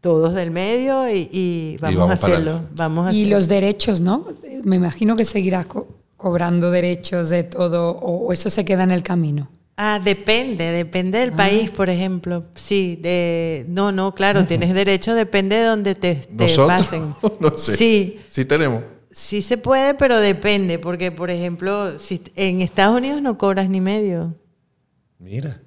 todos del medio y, y vamos, vamos a hacerlo. adelante. Vamos a Y hacerlo. los derechos, ¿no? Me imagino que seguirás co- cobrando derechos de todo o, o eso se queda en el camino. Ah, depende, depende del país, por ejemplo. Sí, de no, no, claro, tienes derecho, depende de donde te, te Nosotros, pasen. no sé. Sí, Sí tenemos. sí se puede, pero depende, porque por ejemplo, si en Estados Unidos no cobras ni medio. Mira.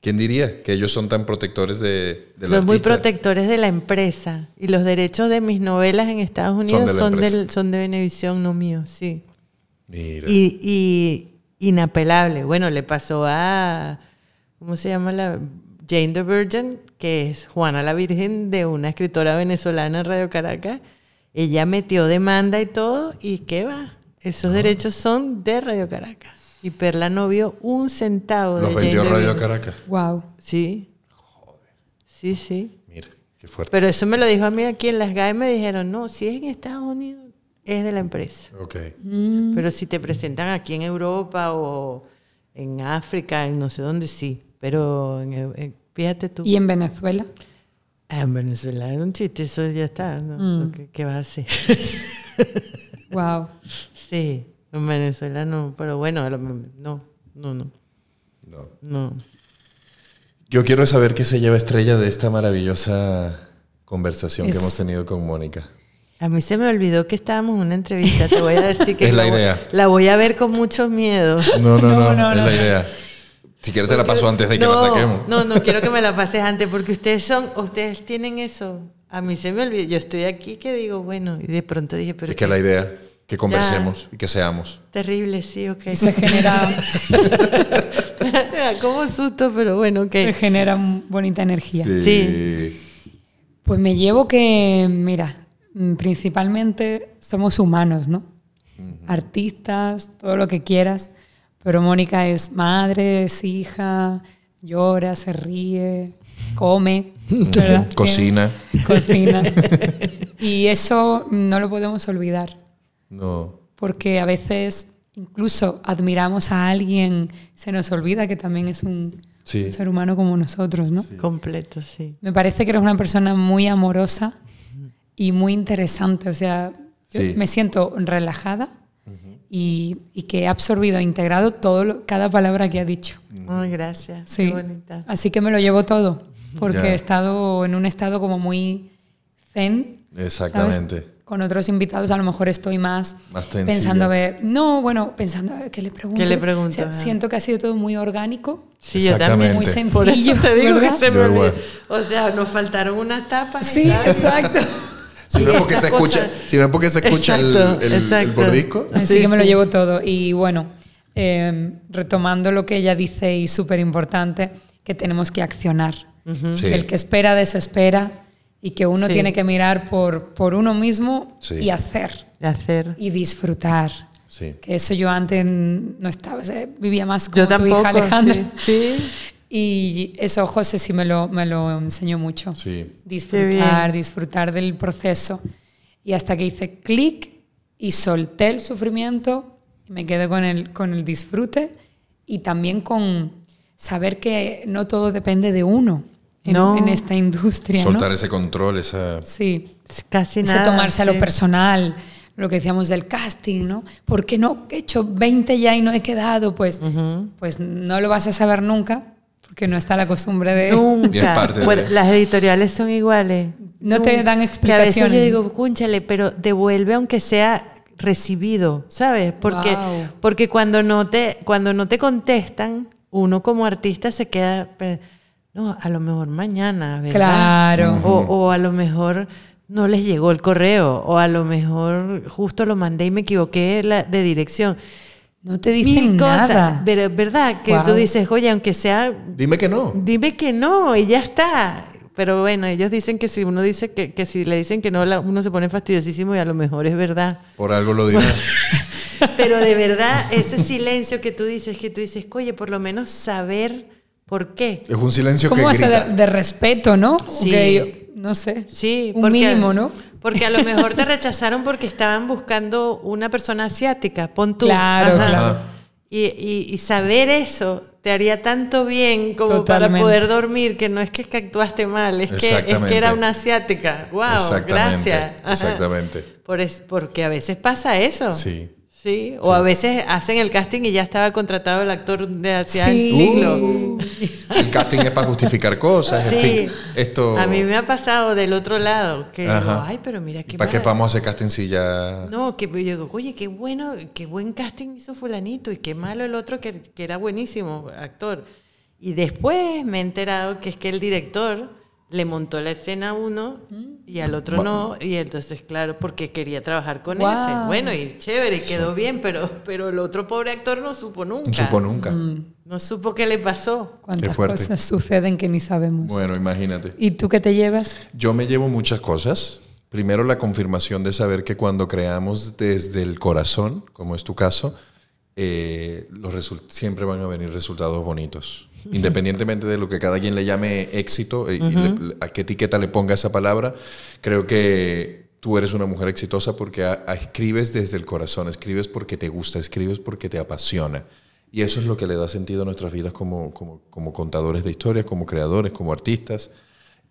¿Quién diría que ellos son tan protectores de, del Son muy protectores de la empresa y los derechos de mis novelas en Estados Unidos de son, empresa. del, son de Venevisión, no mío, sí. Mira. Y, y inapelable. Bueno, le pasó a, ¿cómo se llama la? Jane the Virgin, que es Juana la Virgen de una escritora venezolana en Radio Caracas. Ella metió demanda y todo, y ¿qué va? Esos derechos son de Radio Caracas. Y Perla no vio un centavo Los de vendió Jane Radio. Caracas. Wow. Sí. Sí, sí. Mira, qué fuerte. Pero eso me lo dijo a mí aquí en Las GAE, me dijeron, no, si es en Estados Unidos, es de la empresa. ok. Pero si te presentan aquí en Europa o en África, en no sé dónde, sí. Pero en- en- fíjate tú. ¿Y en Venezuela? Ah, en Venezuela era un chiste, eso ya está. ¿no? Mm. ¿Qué, qué vas a hacer? Wow. sí, en Venezuela no. Pero bueno, no, no, no, No. no. Yo quiero saber qué se lleva Estrella de esta maravillosa conversación que hemos tenido con Mónica. A mí se me olvidó que estábamos en una entrevista. Te voy a decir que Es la voy- idea. la voy a ver con mucho miedo. No, no, no, No, no, es no, la no. idea. Si quieres te la paso antes de que no, la saquemos. No, no quiero que me la pases antes porque ustedes son, ustedes tienen eso. A mí se me olvidó. Yo estoy aquí que digo, bueno, y de pronto dije, pero Es que qué la idea, que conversemos y que seamos. terrible, sí, ok. Y se genera, Como susto, pero bueno, ok. se genera bonita energía. Sí. Pues me llevo que, mira, mm, principalmente somos humanos, ¿no? artistas, todo lo que quieras. Pero Mónica es madre, es hija, llora, se ríe, come, ¿verdad? Cocina. Cocina. y eso no lo podemos olvidar. No. Porque a veces incluso admiramos a alguien, se nos olvida que también es un, Sí. un ser humano como nosotros, ¿no? Completo, sí. Me parece que eres una persona muy amorosa y muy interesante. O sea, yo Sí. me siento relajada y, y que he absorbido, e integrado todo lo- cada palabra que ha dicho. Ay, gracias. Sí. Qué bonita. Así que me lo llevo todo, porque he estado en un estado como muy zen. ¿Sabes? Exactamente. Con otros invitados a lo mejor estoy más, Más pensando a ver, no, bueno, pensando a ver qué le pregunto. ¿Qué le pregunto? O sea, siento que ha sido todo muy orgánico, Sí, yo también. muy Exactamente. Por eso sencillo. te digo ¿verdad? que se me olvidó. O sea, nos faltaron unas tapas. Sí, tal. exacto. Si no, porque se escucha, si no es porque se escucha el- Exacto, el, el exacto. bordisco. Así Sí, que me lo llevo todo. Y bueno, eh, retomando lo que ella dice y súper importante, que tenemos que accionar. Sí. El que espera desespera y que uno Sí. tiene que mirar por, por uno mismo Sí. y hacer De hacer. y disfrutar. Sí. Que eso yo antes no estaba, o sea, vivía más como Yo tu hija tampoco. Alejandra. Sí. sí. Y eso José sí me lo, me lo enseñó mucho. Sí. Disfrutar, disfrutar del proceso. Y hasta que hice clic y solté el sufrimiento, me quedé con el, con el disfrute y también con saber que no todo depende de uno en, No. en esta industria. ¿no? Soltar ese control, esa... Sí, Casi ese nada. tomarse a lo sí. personal, lo que decíamos del casting, ¿no? ¿Por qué no he hecho 20 ya y no he quedado? Pues, pues no lo vas a saber nunca, porque no está la costumbre de... Nunca. parte de- Bueno, Las editoriales son iguales. No te dan Que a explicaciones. veces yo digo, cúnchale, pero devuelve aunque sea recibido, ¿sabes? Porque, Wow. porque cuando, no te, cuando no te contestan, uno como artista se queda, no, a lo mejor mañana, ¿verdad? Claro. O, o a lo mejor no les llegó el correo, o a lo mejor justo lo mandé y me equivoqué la- de dirección. No te dicen Mil cosas, nada. pero es verdad que Wow. tú dices, oye, aunque sea Dime que no. Dime que no y ya está. Pero bueno, ellos dicen que si uno dice que, que si le dicen que no, la- uno se pone fastidiosísimo y a lo mejor es verdad. Por algo lo dirá. Pero de verdad, ese silencio que tú dices, que tú dices, oye, por lo menos saber por qué. Es un silencio que hasta grita. de, de respeto, ¿no? Sí. No sé. Sí, Un porque, mínimo, ¿no? Porque a lo mejor te rechazaron porque estaban buscando una persona asiática, pon tú. Claro, Ajá. claro. Y, y- y saber eso te haría tanto bien como Totalmente. para poder dormir, que no es que, es que actuaste mal, es que, es que era una asiática. ¡Wow! Exactamente, Gracias. Ajá. exactamente. Por es, porque a veces pasa eso. Sí. Sí, o a veces hacen el casting y ya estaba contratado el actor de hacía Sí. el siglo. Uh, el casting es para justificar cosas, en Sí. fin. Esto... A mí me ha pasado del otro lado, que digo, Ajá. ay, pero mira qué ¿Para qué vamos a hacer casting si ya...? No, que yo digo, oye, qué bueno, qué buen casting hizo fulanito y qué malo el otro que, que era buenísimo actor. Y después me he enterado que es que el director le montó la escena a uno y al otro no, y entonces, claro, porque quería trabajar con Guau. ese. Bueno, y chévere, quedó bien, pero, pero el otro pobre actor no supo nunca. No supo nunca. No supo qué le pasó. Cuántas cosas suceden que ni sabemos. Bueno, imagínate. ¿Y tú qué te llevas? Yo me llevo muchas cosas. Primero, la confirmación de saber que cuando creamos desde el corazón, como es tu caso, eh, los result- siempre van a venir resultados bonitos. Independientemente de lo que cada quien le llame éxito eh, y le- a qué etiqueta le ponga esa palabra, creo que tú eres una mujer exitosa porque a- a- escribes desde el corazón, escribes porque te gusta, escribes porque te apasiona. Y eso es lo que le da sentido a nuestras vidas como, como, como contadores de historias, como creadores, como artistas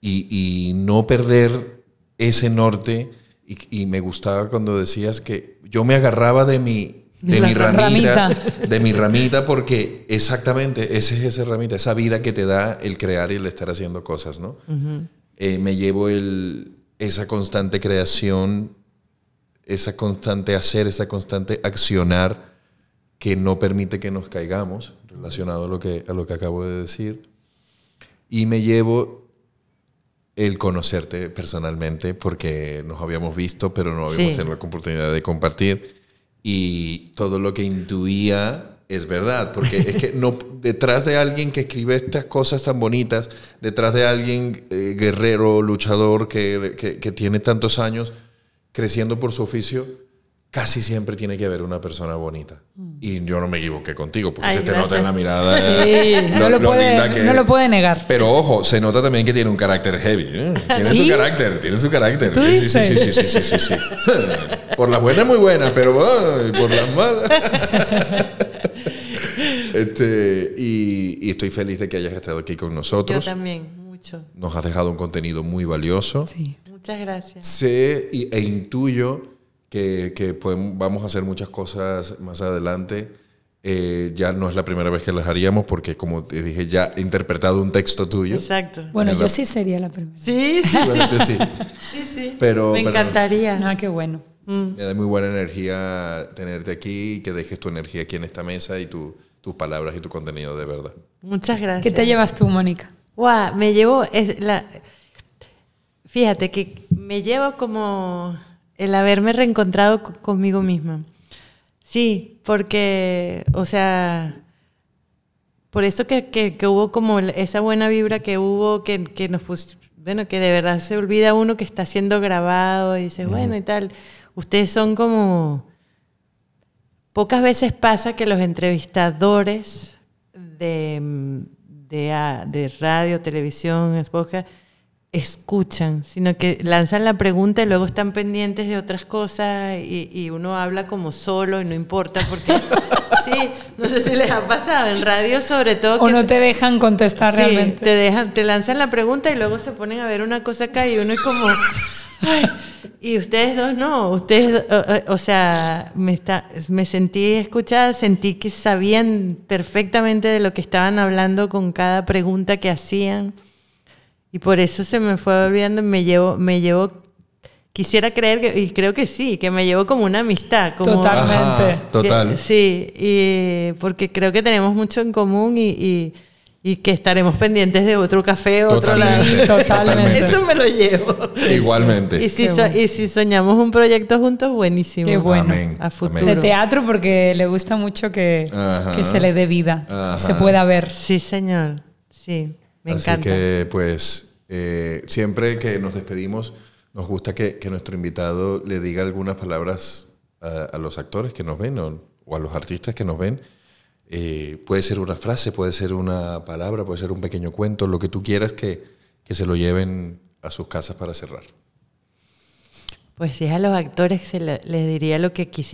y, y no perder ese norte. Y, y me gustaba cuando decías que yo me agarraba de mi, de La mi ramita, ramita. de mi ramita, porque exactamente esa es esa ramita, esa vida que te da el crear y el estar haciendo cosas, ¿no? Eh, me llevo el, esa constante creación, esa constante hacer, esa constante accionar que no permite que nos caigamos, relacionado a lo que, a lo que acabo de decir. Y me llevo el conocerte personalmente, porque nos habíamos visto, pero no habíamos Sí. tenido la oportunidad de compartir. Y todo lo que intuía es verdad, porque es que no, detrás de alguien que escribe estas cosas tan bonitas, detrás de alguien eh, guerrero, luchador, que, que- que tiene tantos años creciendo por su oficio, casi siempre tiene que haber una persona bonita. Y yo no me equivoqué contigo, porque Ay, se te nota en la mirada. Sí, eh, no lo, puede, que no lo puede negar. Pero ojo, se nota también que tiene un carácter heavy. ¿eh? Tiene ¿Sí? su carácter, tiene su carácter. ¿Tú Sí, sí, sí, sí, sí, sí, sí, sí. Por las buenas muy buenas, pero por las malas. Este, y, y estoy feliz de que hayas estado aquí con Yo nosotros. también, mucho. Nos has dejado un contenido muy valioso. Sí. Muchas gracias. Sé y- e intuyo que, que podemos- vamos a hacer muchas cosas más adelante. Eh, ya no es la primera vez que las haríamos porque, como te dije, ya he interpretado un texto tuyo. Exacto. Bueno, En yo la- sí sería la primera. Sí, sí, Seguramente sí. sí, sí. Pero- Me pero- encantaría. Ah, qué bueno. Mm. Me da muy buena energía tenerte aquí y que dejes tu energía aquí en esta mesa y tu- tus palabras y tu contenido de verdad. Muchas gracias. ¿Qué te llevas tú, Mónica? Guau, me llevo es la fíjate que me llevo como el haberme reencontrado co- conmigo misma. Sí, porque, o sea, por esto que, que- que hubo como esa buena vibra que hubo, que, que nos pus- bueno, que de verdad se olvida uno que está siendo grabado y dice, bueno, y tal. Ustedes son como. Pocas veces pasa que los entrevistadores de, mm, de, de radio, televisión, podcast, escuchan, sino que lanzan la pregunta y luego están pendientes de otras cosas y, y uno habla como solo y no importa porque sí, no sé si les ha pasado en radio sobre todo O que no te dejan contestar Sí, realmente. te dejan, te lanzan la pregunta y luego se ponen a ver una cosa acá y uno es como, "Ay", y ustedes dos no, ustedes, o, o- o sea, me está, me sentí escuchada, sentí que sabían perfectamente de lo que estaban hablando con cada pregunta que hacían y por eso se me fue olvidando, y me llevo, me llevo, quisiera creer que, y creo que sí, que me llevo como una amistad, como Total. Totalmente. Ajá, total. que- sí, y porque creo que tenemos mucho en común y, y- y que estaremos pendientes de otro café, otro Totalmente, lado. totalmente. Eso me lo llevo. Igualmente. Y si, Qué so- bueno. y si soñamos un proyecto juntos, buenísimo. Qué bueno. Amén. A futuro. amén. De teatro porque le gusta mucho que, que se le dé vida, Ajá. se pueda ver. Sí, señor. Sí, me Así encanta. que, pues, eh, siempre que nos despedimos, nos gusta que, que nuestro invitado le diga algunas palabras a, a los actores que nos ven o, o a los artistas que nos ven. Eh, puede ser una frase, puede ser una palabra, puede ser un pequeño cuento, lo que tú quieras que, que se lo lleven a sus casas para cerrar. Pues sí, a los actores se le- les diría lo que quisiera.